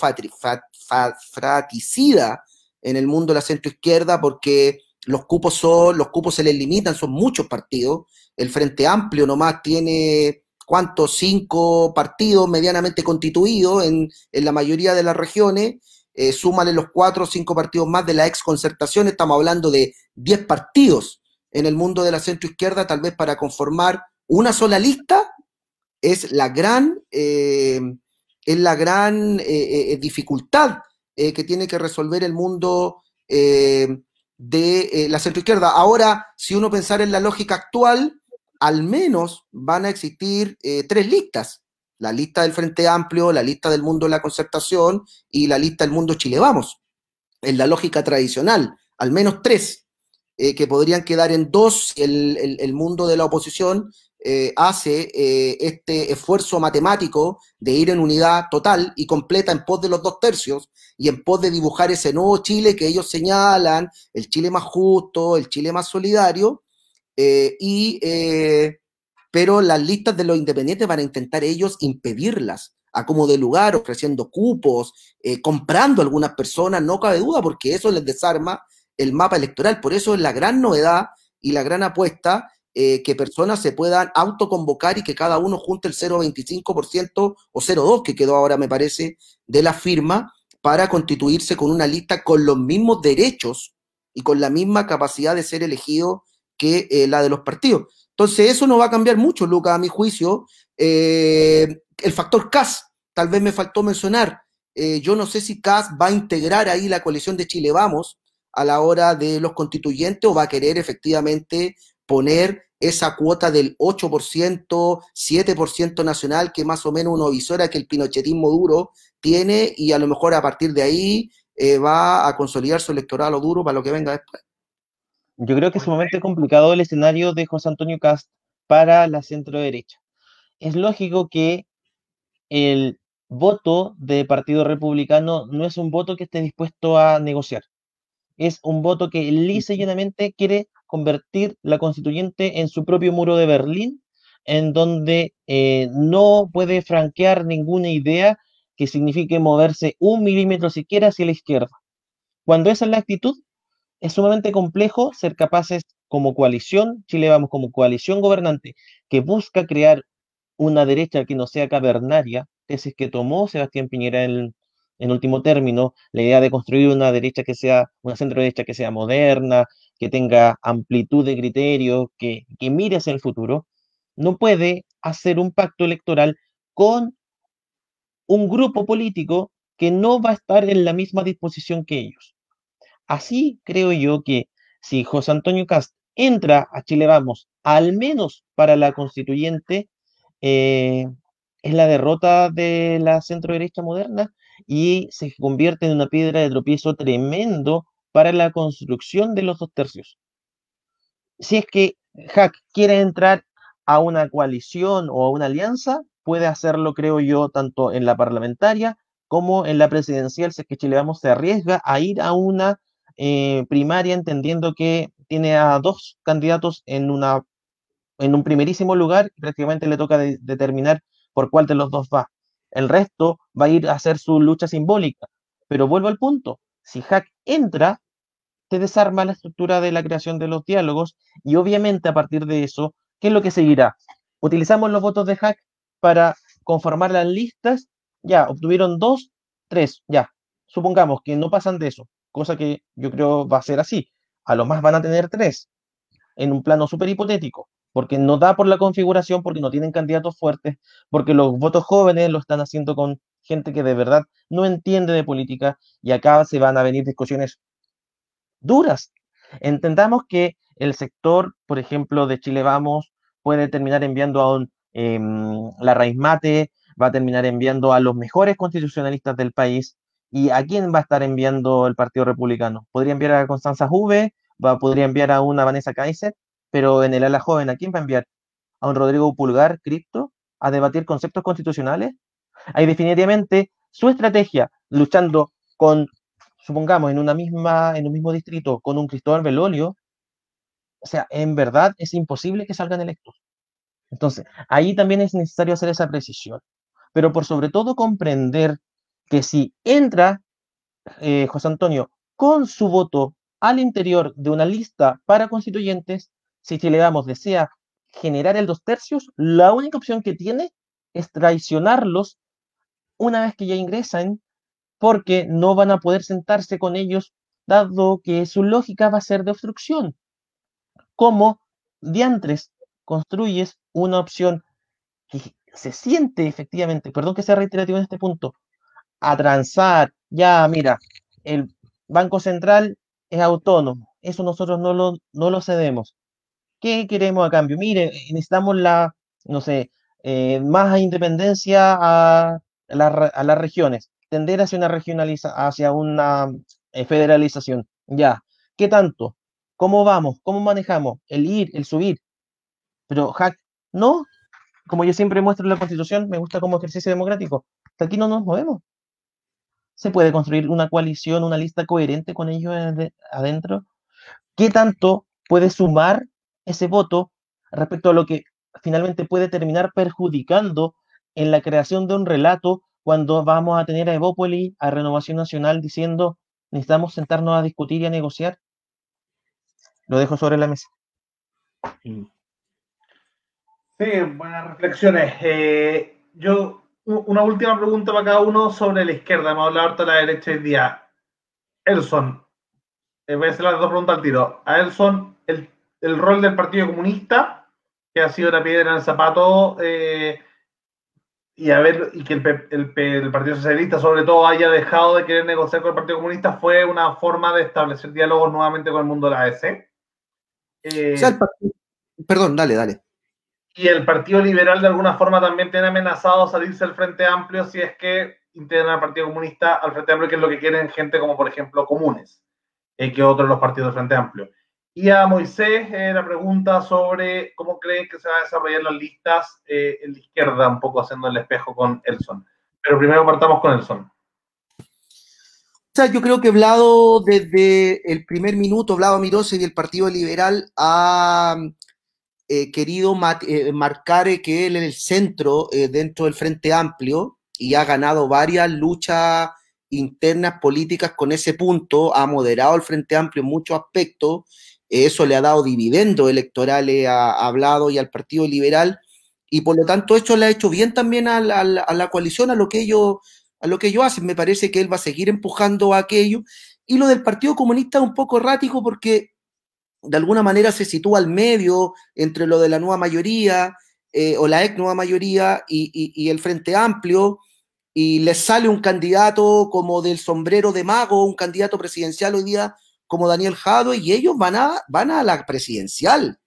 fratricida en el mundo de la centroizquierda porque los cupos son, los cupos se les limitan, son muchos partidos. El Frente Amplio nomás tiene, ¿cuántos? Cinco partidos medianamente constituidos en, la mayoría de las regiones. Eh, súmale los cuatro o cinco partidos más de la ex concertación, estamos hablando de diez partidos en el mundo de la centroizquierda, tal vez para conformar una sola lista, es la gran eh, es la gran eh, eh, eh, dificultad que tiene que resolver el mundo de la centroizquierda. Ahora, si uno pensara en la lógica actual, al menos van a existir tres listas. La lista del Frente Amplio, la lista del mundo de la concertación y la lista del mundo Chile Vamos. En la lógica tradicional, al menos tres, que podrían quedar en dos, el, el mundo de la oposición eh, hace eh, este esfuerzo matemático de ir en unidad total y completa en pos de los dos tercios y en pos de dibujar ese nuevo Chile que ellos señalan, el Chile más justo, el Chile más solidario, eh, y, pero las listas de los independientes van a intentar ellos impedirlas a como de lugar, ofreciendo cupos, comprando a algunas personas, no cabe duda, porque eso les desarma el mapa electoral. Por eso es la gran novedad y la gran apuesta eh, que personas se puedan autoconvocar y que cada uno junte el 0,25% o 0,2% que quedó ahora, me parece, de la firma para constituirse con una lista con los mismos derechos y con la misma capacidad de ser elegido que eh, la de los partidos. Entonces, eso no va a cambiar mucho, Luca, a mi juicio. Eh, el factor CAS, tal vez me faltó mencionar. yo no sé si CAS va a integrar ahí la coalición de Chile Vamos a la hora de los constituyentes o va a querer efectivamente poner esa cuota del 8%, 7% nacional que más o menos uno visora que el pinochetismo duro tiene y a lo mejor a partir de ahí eh, va a consolidar su electorado duro para lo que venga después. Yo creo que es sumamente complicado el escenario de José Antonio Cast para la centro derecha. Es lógico que el voto de Partido Republicano no es un voto que esté dispuesto a negociar. Es un voto que lisa y llanamente quiere convertir la constituyente en su propio muro de Berlín, en donde eh, no puede franquear ninguna idea que signifique moverse un milímetro siquiera hacia la izquierda. Cuando esa es la actitud, es sumamente complejo ser capaces como coalición, Chile vamos como coalición gobernante, que busca crear una derecha que no sea cavernaria, tesis que tomó Sebastián Piñera en, último término, la idea de construir una derecha que sea, una centro derecha que sea moderna, que tenga amplitud de criterios, que, que mire hacia el futuro, no puede hacer un pacto electoral con un grupo político que no va a estar en la misma disposición que ellos. Así creo yo que si José Antonio Cast entra a Chile Vamos, al menos para la constituyente, eh, es la derrota de la centro derecha moderna y se convierte en una piedra de tropiezo tremendo para la construcción de los dos tercios. Si es que Hack quiere entrar a una coalición o a una alianza, puede hacerlo, creo yo, tanto en la parlamentaria como en la presidencial, si es que Chile Vamos se arriesga a ir a una eh, primaria entendiendo que tiene a dos candidatos en, una, en un primerísimo lugar y prácticamente le toca determinar por cuál de los dos va. El resto va a ir a hacer su lucha simbólica. Pero vuelvo al punto, si Hack entra, te desarma la estructura de la creación de los diálogos y obviamente a partir de eso, ¿qué es lo que seguirá? Utilizamos los votos de hack para conformar las listas, ya, obtuvieron dos, tres, ya, supongamos que no pasan de eso, cosa que yo creo va a ser así, a lo más van a tener tres, en un plano súper hipotético, porque no da por la configuración, porque no tienen candidatos fuertes, porque los votos jóvenes lo están haciendo con gente que de verdad no entiende de política y acá se van a venir discusiones duras. Entendamos que el sector, por ejemplo, de Chile Vamos, puede terminar enviando a un, em, la raíz mate, va a terminar enviando a los mejores constitucionalistas del país. ¿Y a quién va a estar enviando el Partido Republicano? Podría enviar a Constanza Juve, podría enviar a una Vanessa Kaiser, pero en el ala joven, ¿a quién va a enviar? ¿A un Rodrigo Pulgar, cripto? ¿A debatir conceptos constitucionales? Ahí definitivamente su estrategia, luchando con supongamos, en una misma, en un mismo distrito con un Cristóbal Belolio, o sea, en verdad es imposible que salgan electos. Entonces, ahí también es necesario hacer esa precisión. Pero por sobre todo comprender que si entra eh, José Antonio con su voto al interior de una lista para constituyentes, si le damos desea generar el dos tercios, la única opción que tiene es traicionarlos una vez que ya ingresan porque no van a poder sentarse con ellos, dado que su lógica va a ser de obstrucción. Como diantres construyes una opción que se siente efectivamente, perdón que sea reiterativo en este punto, a transar, ya mira, el Banco Central es autónomo, eso nosotros no lo, no lo cedemos. ¿Qué queremos a cambio? Mire, necesitamos la, no sé, eh, más independencia a, a las regiones tender hacia una regionaliza, hacia una eh, federalización. Ya, ¿qué tanto? ¿Cómo vamos? ¿Cómo manejamos? El ir, el subir. Pero Hack No, como yo siempre muestro en la Constitución, me gusta como ejercicio democrático. Hasta aquí no nos movemos. ¿Se puede construir una coalición, una lista coherente con ellos adentro? ¿Qué tanto puede sumar ese voto respecto a lo que finalmente puede terminar perjudicando en la creación de un relato cuando vamos a tener a Evópoli, a Renovación Nacional diciendo necesitamos sentarnos a discutir y a negociar? Lo dejo sobre la mesa. Sí, buenas reflexiones. Eh, yo, una última pregunta para cada uno sobre la izquierda. Hemos hablado harto de la derecha hoy día. Elson, eh, voy a hacer las dos preguntas al tiro. A Elson, el, el rol del Partido Comunista, que ha sido la piedra en el zapato, eh, y a ver, y que el, Partido Socialista sobre todo haya dejado de querer negociar con el Partido Comunista fue una forma de establecer diálogos nuevamente con el mundo de la AEC. Perdón, dale, dale. Y el Partido Liberal de alguna forma también tiene amenazado salirse del Frente Amplio si es que integran al Partido Comunista al Frente Amplio, que es lo que quieren gente como por ejemplo comunes, eh, que otros los partidos del Frente Amplio. Y a Moisés eh, la pregunta sobre cómo creen que se van a desarrollar las listas eh, en la izquierda, un poco haciendo el espejo con Elson. Pero primero partamos con Elson. O sea, yo creo que Vlado, desde el primer minuto, Vlado Mirose y el Partido Liberal ha eh, querido marcar que él es el centro dentro del Frente Amplio y ha ganado varias luchas internas políticas con ese punto, ha moderado el Frente Amplio en muchos aspectos eso le ha dado dividendos electorales a, Hablado y al Partido Liberal, y por lo tanto eso le ha hecho bien también a la, coalición, a lo, que ellos, a lo que ellos hacen. Me parece que él va a seguir empujando a aquello. Y lo del Partido Comunista es un poco errático porque de alguna manera se sitúa al medio entre lo de la nueva mayoría eh, o la ex nueva mayoría y, el Frente Amplio, y les sale un candidato como del sombrero de mago, un candidato presidencial hoy día como Daniel Jado y ellos van a, van a la presidencial.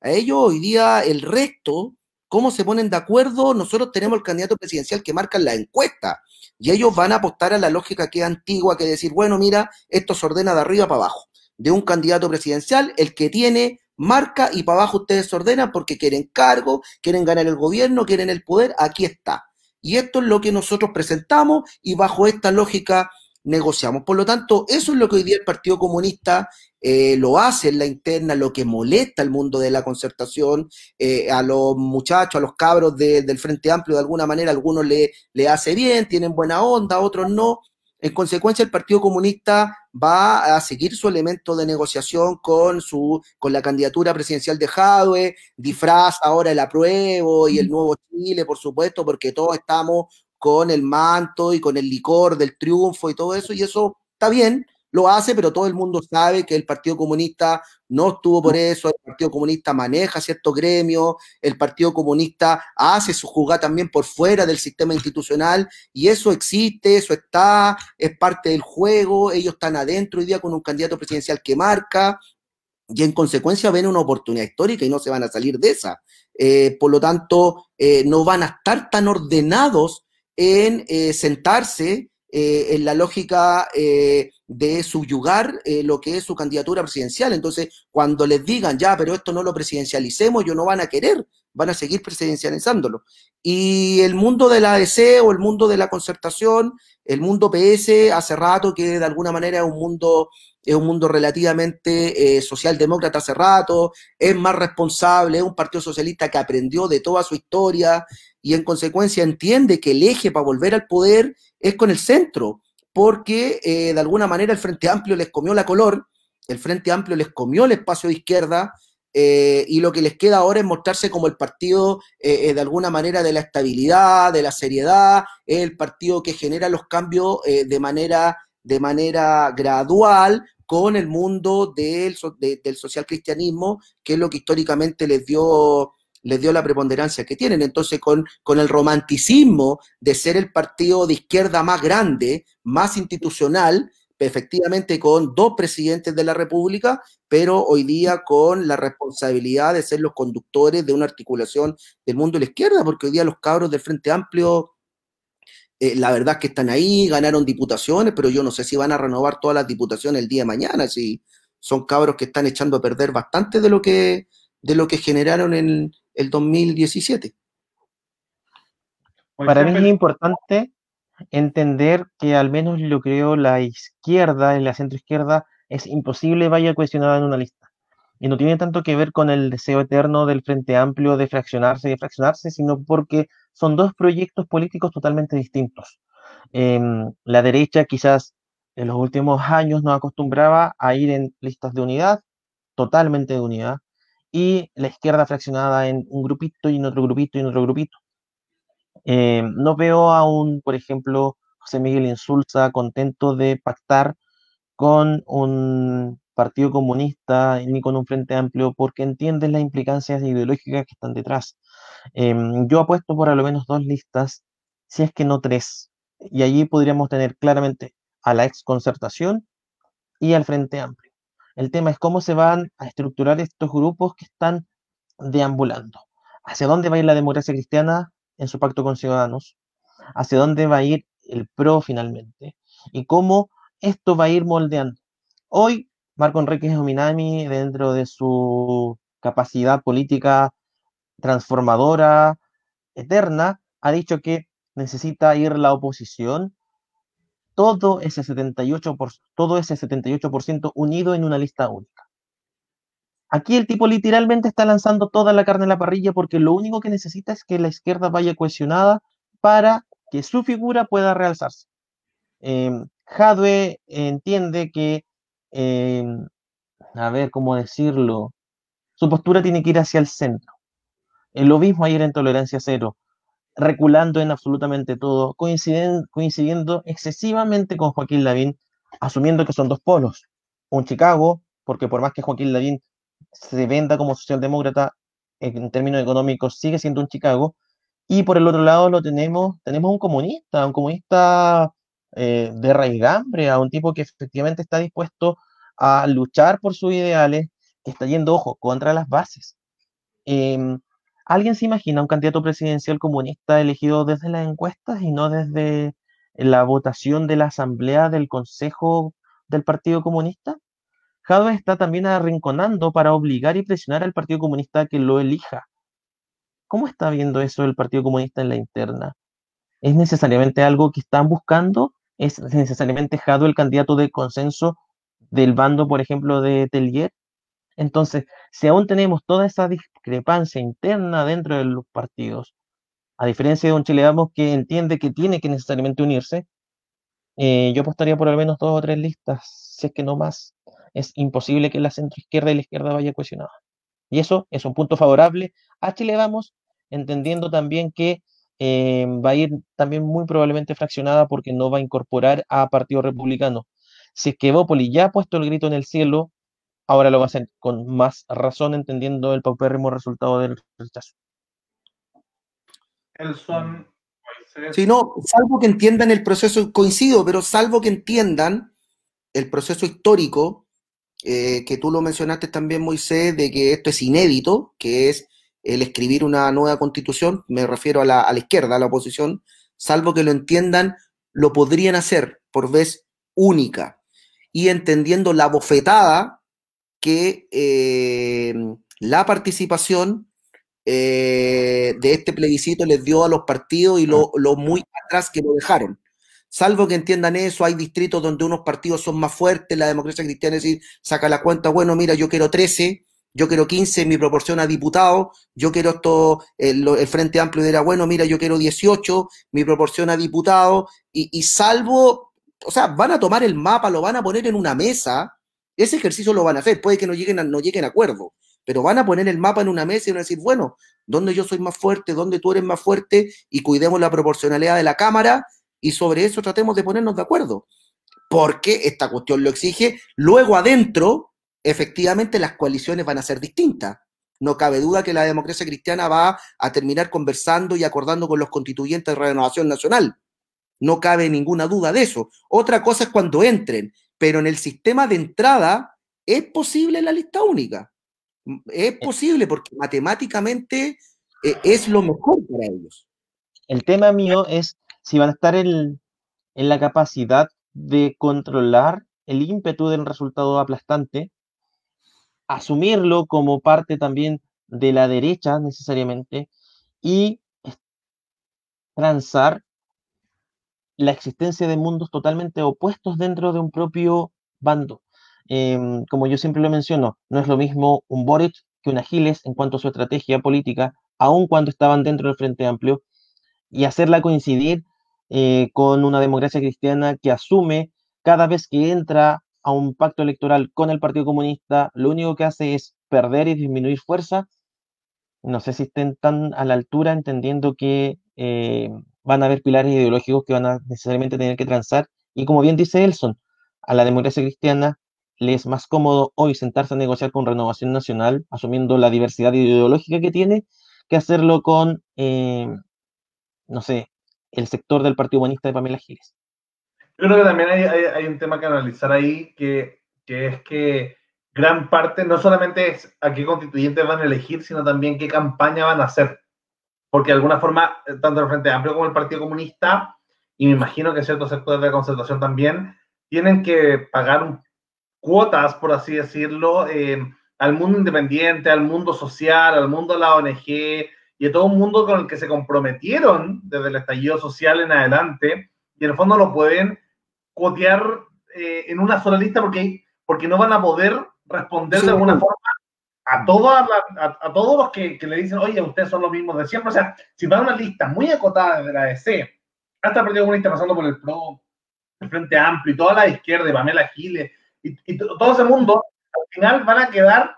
A ellos hoy día el resto, ¿cómo se ponen de acuerdo? Nosotros tenemos el candidato presidencial que marca la encuesta y ellos van a apostar a la lógica que es antigua, que decir, bueno, mira, esto se ordena de arriba para abajo, de un candidato presidencial, el que tiene marca y para abajo ustedes se ordenan porque quieren cargo, quieren ganar el gobierno, quieren el poder, aquí está. Y esto es lo que nosotros presentamos y bajo esta lógica negociamos. Por lo tanto, eso es lo que hoy día el Partido Comunista eh, lo hace en la interna, lo que molesta al mundo de la concertación, eh, a los muchachos, a los cabros del Frente Amplio, de alguna manera, algunos le, le hace bien, tienen buena onda, otros no. En consecuencia, el Partido Comunista va a seguir su elemento de negociación con, su, con la candidatura presidencial de Jadwe, disfraz ahora el apruebo y el nuevo Chile, por supuesto, porque todos estamos con el manto y con el licor del triunfo y todo eso, y eso está bien, lo hace, pero todo el mundo sabe que el Partido Comunista no estuvo por eso, el Partido Comunista maneja ciertos gremios, el Partido Comunista hace su jugada también por fuera del sistema institucional, y eso existe, eso está, es parte del juego, ellos están adentro hoy día con un candidato presidencial que marca, y en consecuencia ven una oportunidad histórica y no se van a salir de esa. Eh, por lo tanto, eh, no van a estar tan ordenados en eh, sentarse eh, en la lógica eh, de subyugar lo que es su candidatura presidencial. Entonces, cuando les digan, ya, pero esto no lo presidencialicemos, ellos no van a querer, van a seguir presidencializándolo. Y el mundo de la ADC o el mundo de la concertación, el mundo PS, hace rato que de alguna manera es un mundo es un mundo relativamente socialdemócrata hace rato, es más responsable, es un partido socialista que aprendió de toda su historia, y en consecuencia entiende que el eje para volver al poder es con el centro, porque eh, de alguna manera el Frente Amplio les comió la color, el Frente Amplio les comió el espacio de izquierda, eh, y lo que les queda ahora es mostrarse como el partido eh, de alguna manera de la estabilidad, de la seriedad, el partido que genera los cambios de, manera, de manera gradual con el mundo del, del social cristianismo, que es lo que históricamente les dio les dio la preponderancia que tienen. Entonces, con, con el romanticismo de ser el partido de izquierda más grande, más institucional, efectivamente con dos presidentes de la República, pero hoy día con la responsabilidad de ser los conductores de una articulación del mundo de la izquierda, porque hoy día los cabros del Frente Amplio, eh, la verdad es que están ahí, ganaron diputaciones, pero yo no sé si van a renovar todas las diputaciones el día de mañana, si son cabros que están echando a perder bastante de lo que, de lo que generaron en, el 2017. Para mí es importante entender que al menos lo creo la izquierda y la centroizquierda es imposible vaya cuestionada en una lista. Y no tiene tanto que ver con el deseo eterno del Frente Amplio de fraccionarse y de fraccionarse, sino porque son dos proyectos políticos totalmente distintos. Em, la derecha quizás en los últimos años nos acostumbraba a ir en listas de unidad, totalmente de unidad, y la izquierda fraccionada en un grupito y en otro grupito y en otro grupito. Eh, no veo aún, por ejemplo, José Miguel Insulza contento de pactar con un partido comunista ni con un frente amplio porque entiende las implicancias ideológicas que están detrás. Em, yo apuesto por al menos dos listas, si es que no tres, y allí podríamos tener claramente a la exconcertación y al frente amplio. El tema es cómo se van a estructurar estos grupos que están deambulando. ¿Hacia dónde va a ir la democracia cristiana? en su pacto con Ciudadanos, hacia dónde va a ir el PRO finalmente y cómo esto va a ir moldeando. Hoy, Marco Enrique Ominami, dentro de su capacidad política transformadora, eterna, ha dicho que necesita ir la oposición, todo ese 78%, todo ese 78% unido en una lista única. Aquí el tipo literalmente está lanzando toda la carne en la parrilla porque lo único que necesita es que la izquierda vaya cohesionada para que su figura pueda realzarse. Eh, Jadwe entiende que, em, a ver, ¿cómo decirlo? Su postura tiene que ir hacia el centro. El mismo ayer en Tolerancia Cero, reculando en absolutamente todo, coincidiendo, coincidiendo excesivamente con Joaquín Lavín, asumiendo que son dos polos. Un Chicago, porque por más que Joaquín Lavín se venda como socialdemócrata en términos económicos sigue siendo un Chicago. Y por el otro lado lo tenemos, tenemos un comunista, un comunista eh, de raigambre, a un tipo que efectivamente está dispuesto a luchar por sus ideales, que está yendo, ojo, contra las bases. Em, ¿Alguien se imagina un candidato presidencial comunista elegido desde las encuestas y no desde la votación de la asamblea del Consejo del Partido Comunista? Jadwe está también arrinconando para obligar y presionar al Partido Comunista a que lo elija. ¿Cómo está viendo eso el Partido Comunista en la interna? ¿Es necesariamente algo que están buscando? ¿Es necesariamente Jadwe el candidato de consenso del bando, por ejemplo, de Tellier? Entonces, si aún tenemos toda esa discrepancia interna dentro de los partidos, a diferencia de un Chile que entiende que tiene que necesariamente unirse, eh, yo apostaría por al menos dos o tres listas, si es que no más es imposible que la centroizquierda y la izquierda vaya cohesionada. Y eso es un punto favorable a Chile Vamos, entendiendo también que eh, va a ir también muy probablemente fraccionada porque no va a incorporar a Partido Republicano. Si es que Bópoli ya ha puesto el grito en el cielo, ahora lo va a hacer con más razón, entendiendo el paupérrimo resultado del rechazo. son Sí, no, salvo que entiendan el proceso, coincido, pero salvo que entiendan el proceso histórico eh, que tú lo mencionaste también, Moisés, de que esto es inédito, que es el escribir una nueva constitución, me refiero a la, izquierda, a la oposición, salvo que lo entiendan, lo podrían hacer por vez única y entendiendo la bofetada que eh, la participación eh, de este plebiscito les dio a los partidos y lo, lo muy atrás que lo dejaron. Salvo que entiendan eso, hay distritos donde unos partidos son más fuertes, la democracia cristiana es decir, saca la cuenta, bueno, mira, yo quiero 13, yo quiero 15 mi proporción a diputados, yo quiero esto, el, Frente Amplio dirá, bueno, mira, yo quiero 18, mi proporción a diputados, y, salvo, o sea, van a tomar el mapa, lo van a poner en una mesa, ese ejercicio lo van a hacer, puede que no lleguen a, no lleguen acuerdo, pero van a poner el mapa en una mesa y van a decir, bueno, ¿dónde yo soy más fuerte? ¿Dónde tú eres más fuerte? Y cuidemos la proporcionalidad de la Cámara y sobre eso tratemos de ponernos de acuerdo, porque esta cuestión lo exige. Luego adentro, efectivamente, las coaliciones van a ser distintas. No cabe duda que la democracia cristiana va a terminar conversando y acordando con los constituyentes de Renovación Nacional. No cabe ninguna duda de eso. Otra cosa es cuando entren, pero en el sistema de entrada es posible la lista única. Es eh. posible porque matemáticamente eh, es lo mejor para ellos. El tema mío es si van a estar en, la capacidad de controlar el ímpetu del resultado aplastante, asumirlo como parte también de la derecha necesariamente y transar la existencia de mundos totalmente opuestos dentro de un propio bando. Em, como yo siempre lo menciono, no es lo mismo un Boric que un Agiles en cuanto a su estrategia política, aun cuando estaban dentro del Frente Amplio, y hacerla coincidir eh, con una democracia cristiana que asume cada vez que entra a un pacto electoral con el Partido Comunista, lo único que hace es perder y disminuir fuerza. No sé si estén tan a la altura entendiendo que eh, van a haber pilares ideológicos que van a necesariamente tener que transar. Y como bien dice Elson, a la democracia cristiana le es más cómodo hoy sentarse a negociar con Renovación Nacional, asumiendo la diversidad ideológica que tiene, que hacerlo con, eh, no sé, el sector del Partido Humanista de Pamela Giles. Yo creo que también hay, un tema que analizar ahí, que, que, es que gran parte no solamente es a qué constituyentes van a elegir, sino también qué campaña van a hacer. Porque de alguna forma, tanto el Frente Amplio como el Partido Comunista, y me imagino que ciertos sectores de la concertación también, tienen que pagar cuotas, por así decirlo, eh, al mundo independiente, al mundo social, al mundo de la ONG y a todo un mundo con el que se comprometieron desde el estallido social en adelante y en el fondo lo pueden cuotear eh, en una sola lista porque, porque no van a poder responder de alguna forma a, a, todos los que, le dicen, oye, ustedes son los mismos de siempre. O sea, si van a una lista muy acotada de la DC, hasta el Partido Comunista pasando por el PRO, el Frente Amplio y toda la izquierda, Pamela Giles, y, todo ese mundo, al final van a quedar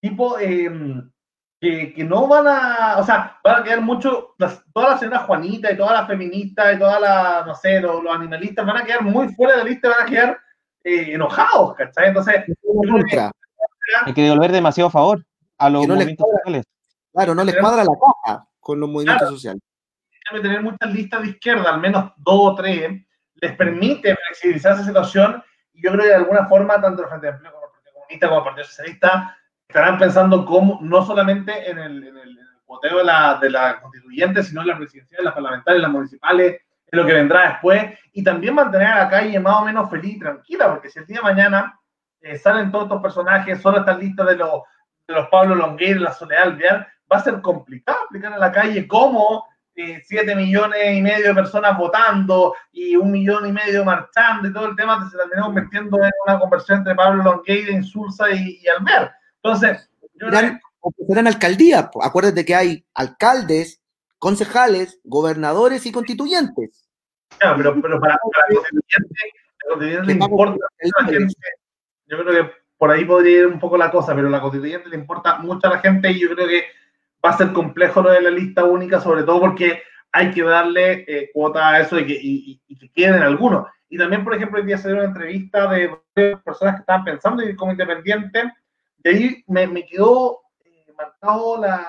tipo em, que, que, no van a, o sea, van a quedar mucho, las, todas las señoras Juanita y todas las feministas y todas las, no sé, los, animalistas van a quedar muy fuera de la lista, van a quedar eh, enojados, ¿cachai? Entonces, hay que devolver demasiado favor a los movimientos sociales. Claro, no les cuadra la caja con los movimientos sociales. Tener muchas listas de izquierda, al menos dos o tres, les permite flexibilizar esa situación y yo creo que de alguna forma, tanto el Frente de Empleo como el Partido Comunista como el Partido Socialista estarán pensando cómo, no solamente en el, en el, de la, de la constituyente, sino en las presidenciales, las parlamentarias, las municipales, en lo que vendrá después, y también mantener a la calle más o menos feliz y tranquila, porque si el día de mañana eh, salen todos estos personajes, solo están listas de los, de los Pablo Longueira, la Soledad Alvear, va a ser complicado explicar en la calle cómo 7 millones y medio de personas votando y un millón y medio marchando y todo el tema se terminó convirtiendo en una conversión entre Pablo Longueira, Insulza y, y Albert. Entonces, yo eran, eran alcaldías, acuérdate que hay alcaldes, concejales, gobernadores y constituyentes. Claro, pero, pero para, la constituyente, le importa a la gente. Yo creo que por ahí podría ir un poco la cosa, pero la constituyente le importa mucho a la gente y yo creo que va a ser complejo lo de la lista única, sobre todo porque hay que darle eh, cuota a eso y que, y, que queden algunos. Y también, por ejemplo, hoy día se dio una entrevista de personas que estaban pensando ir como independiente, y ahí me, me quedó eh, marcado la,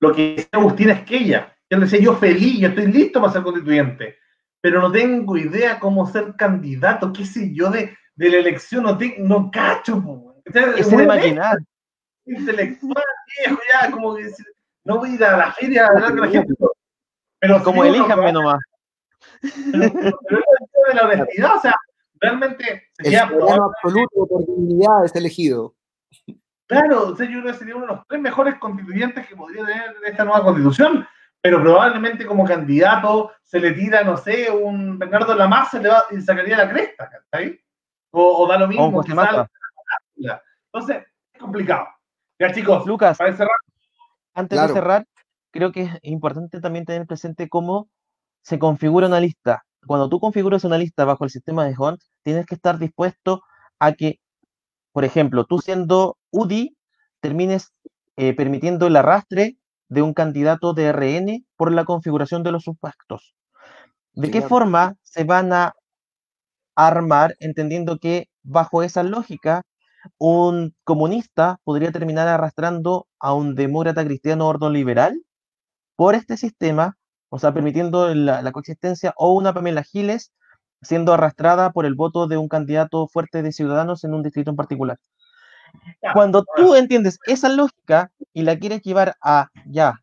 lo que dice Agustín Esquella. Él decía, yo feliz, yo estoy listo para ser constituyente, pero no tengo idea cómo ser candidato, qué sé yo, de, de la elección, no, te, no cacho. Es imaginar intelectual, viejo, ya, como que no voy a ir a la feria a hablar con la gente. Pero como elíjanme nomás. Pero, pero, es de la honestidad, o sea, realmente sería el absoluto por dignidad es elegido. Claro, o sea, yo creo que sería uno de los tres mejores constituyentes que podría tener esta nueva constitución, pero probablemente como candidato se le tira, no sé, un Bernardo Lamas se le va y sacaría la cresta, ¿está O, o da lo mismo. Entonces, es complicado. Ya, chicos, Lucas, antes de cerrar, creo que es importante también tener presente cómo se configura una lista. Cuando tú configuras una lista bajo el sistema de Hunt, tienes que estar dispuesto a que, por ejemplo, tú siendo UDI, termines eh, permitiendo el arrastre de un candidato de RN por la configuración de los subpactos. ¿De qué forma se van a armar entendiendo que bajo esa lógica un comunista podría terminar arrastrando a un demócrata cristiano liberal por este sistema, o sea, permitiendo la, coexistencia, o una Pamela Giles siendo arrastrada por el voto de un candidato fuerte de ciudadanos en un distrito en particular. Cuando tú entiendes esa lógica y la quieres llevar a ya,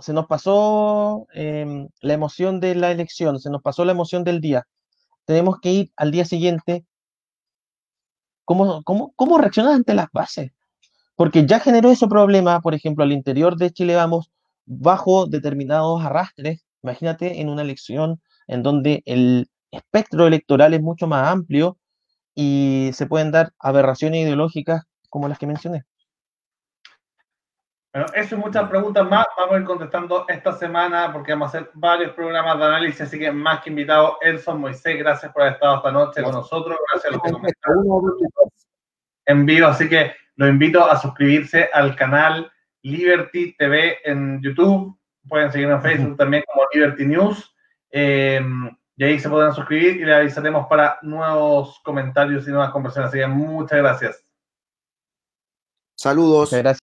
se nos pasó em, la emoción de la elección, se nos pasó la emoción del día, tenemos que ir al día siguiente ¿Cómo, cómo, ante las bases? porque ya generó ese problema, por ejemplo, al interior de Chile Vamos, bajo determinados arrastres. Imagínate en una elección en donde el espectro electoral es mucho más amplio y se pueden dar aberraciones ideológicas como las que mencioné. Bueno, eso y muchas preguntas más vamos a ir contestando esta semana porque vamos a hacer varios programas de análisis, así que más que invitado, Elson Moisés, gracias por haber estado esta noche con nosotros, gracias a los que comentaron en vivo, así que lo invito a suscribirse al canal Liberty TV en YouTube, pueden seguirnos en Facebook también como Liberty News, em, y ahí se podrán suscribir y le avisaremos para nuevos comentarios y nuevas conversaciones, así que muchas gracias. Saludos. Muchas gracias.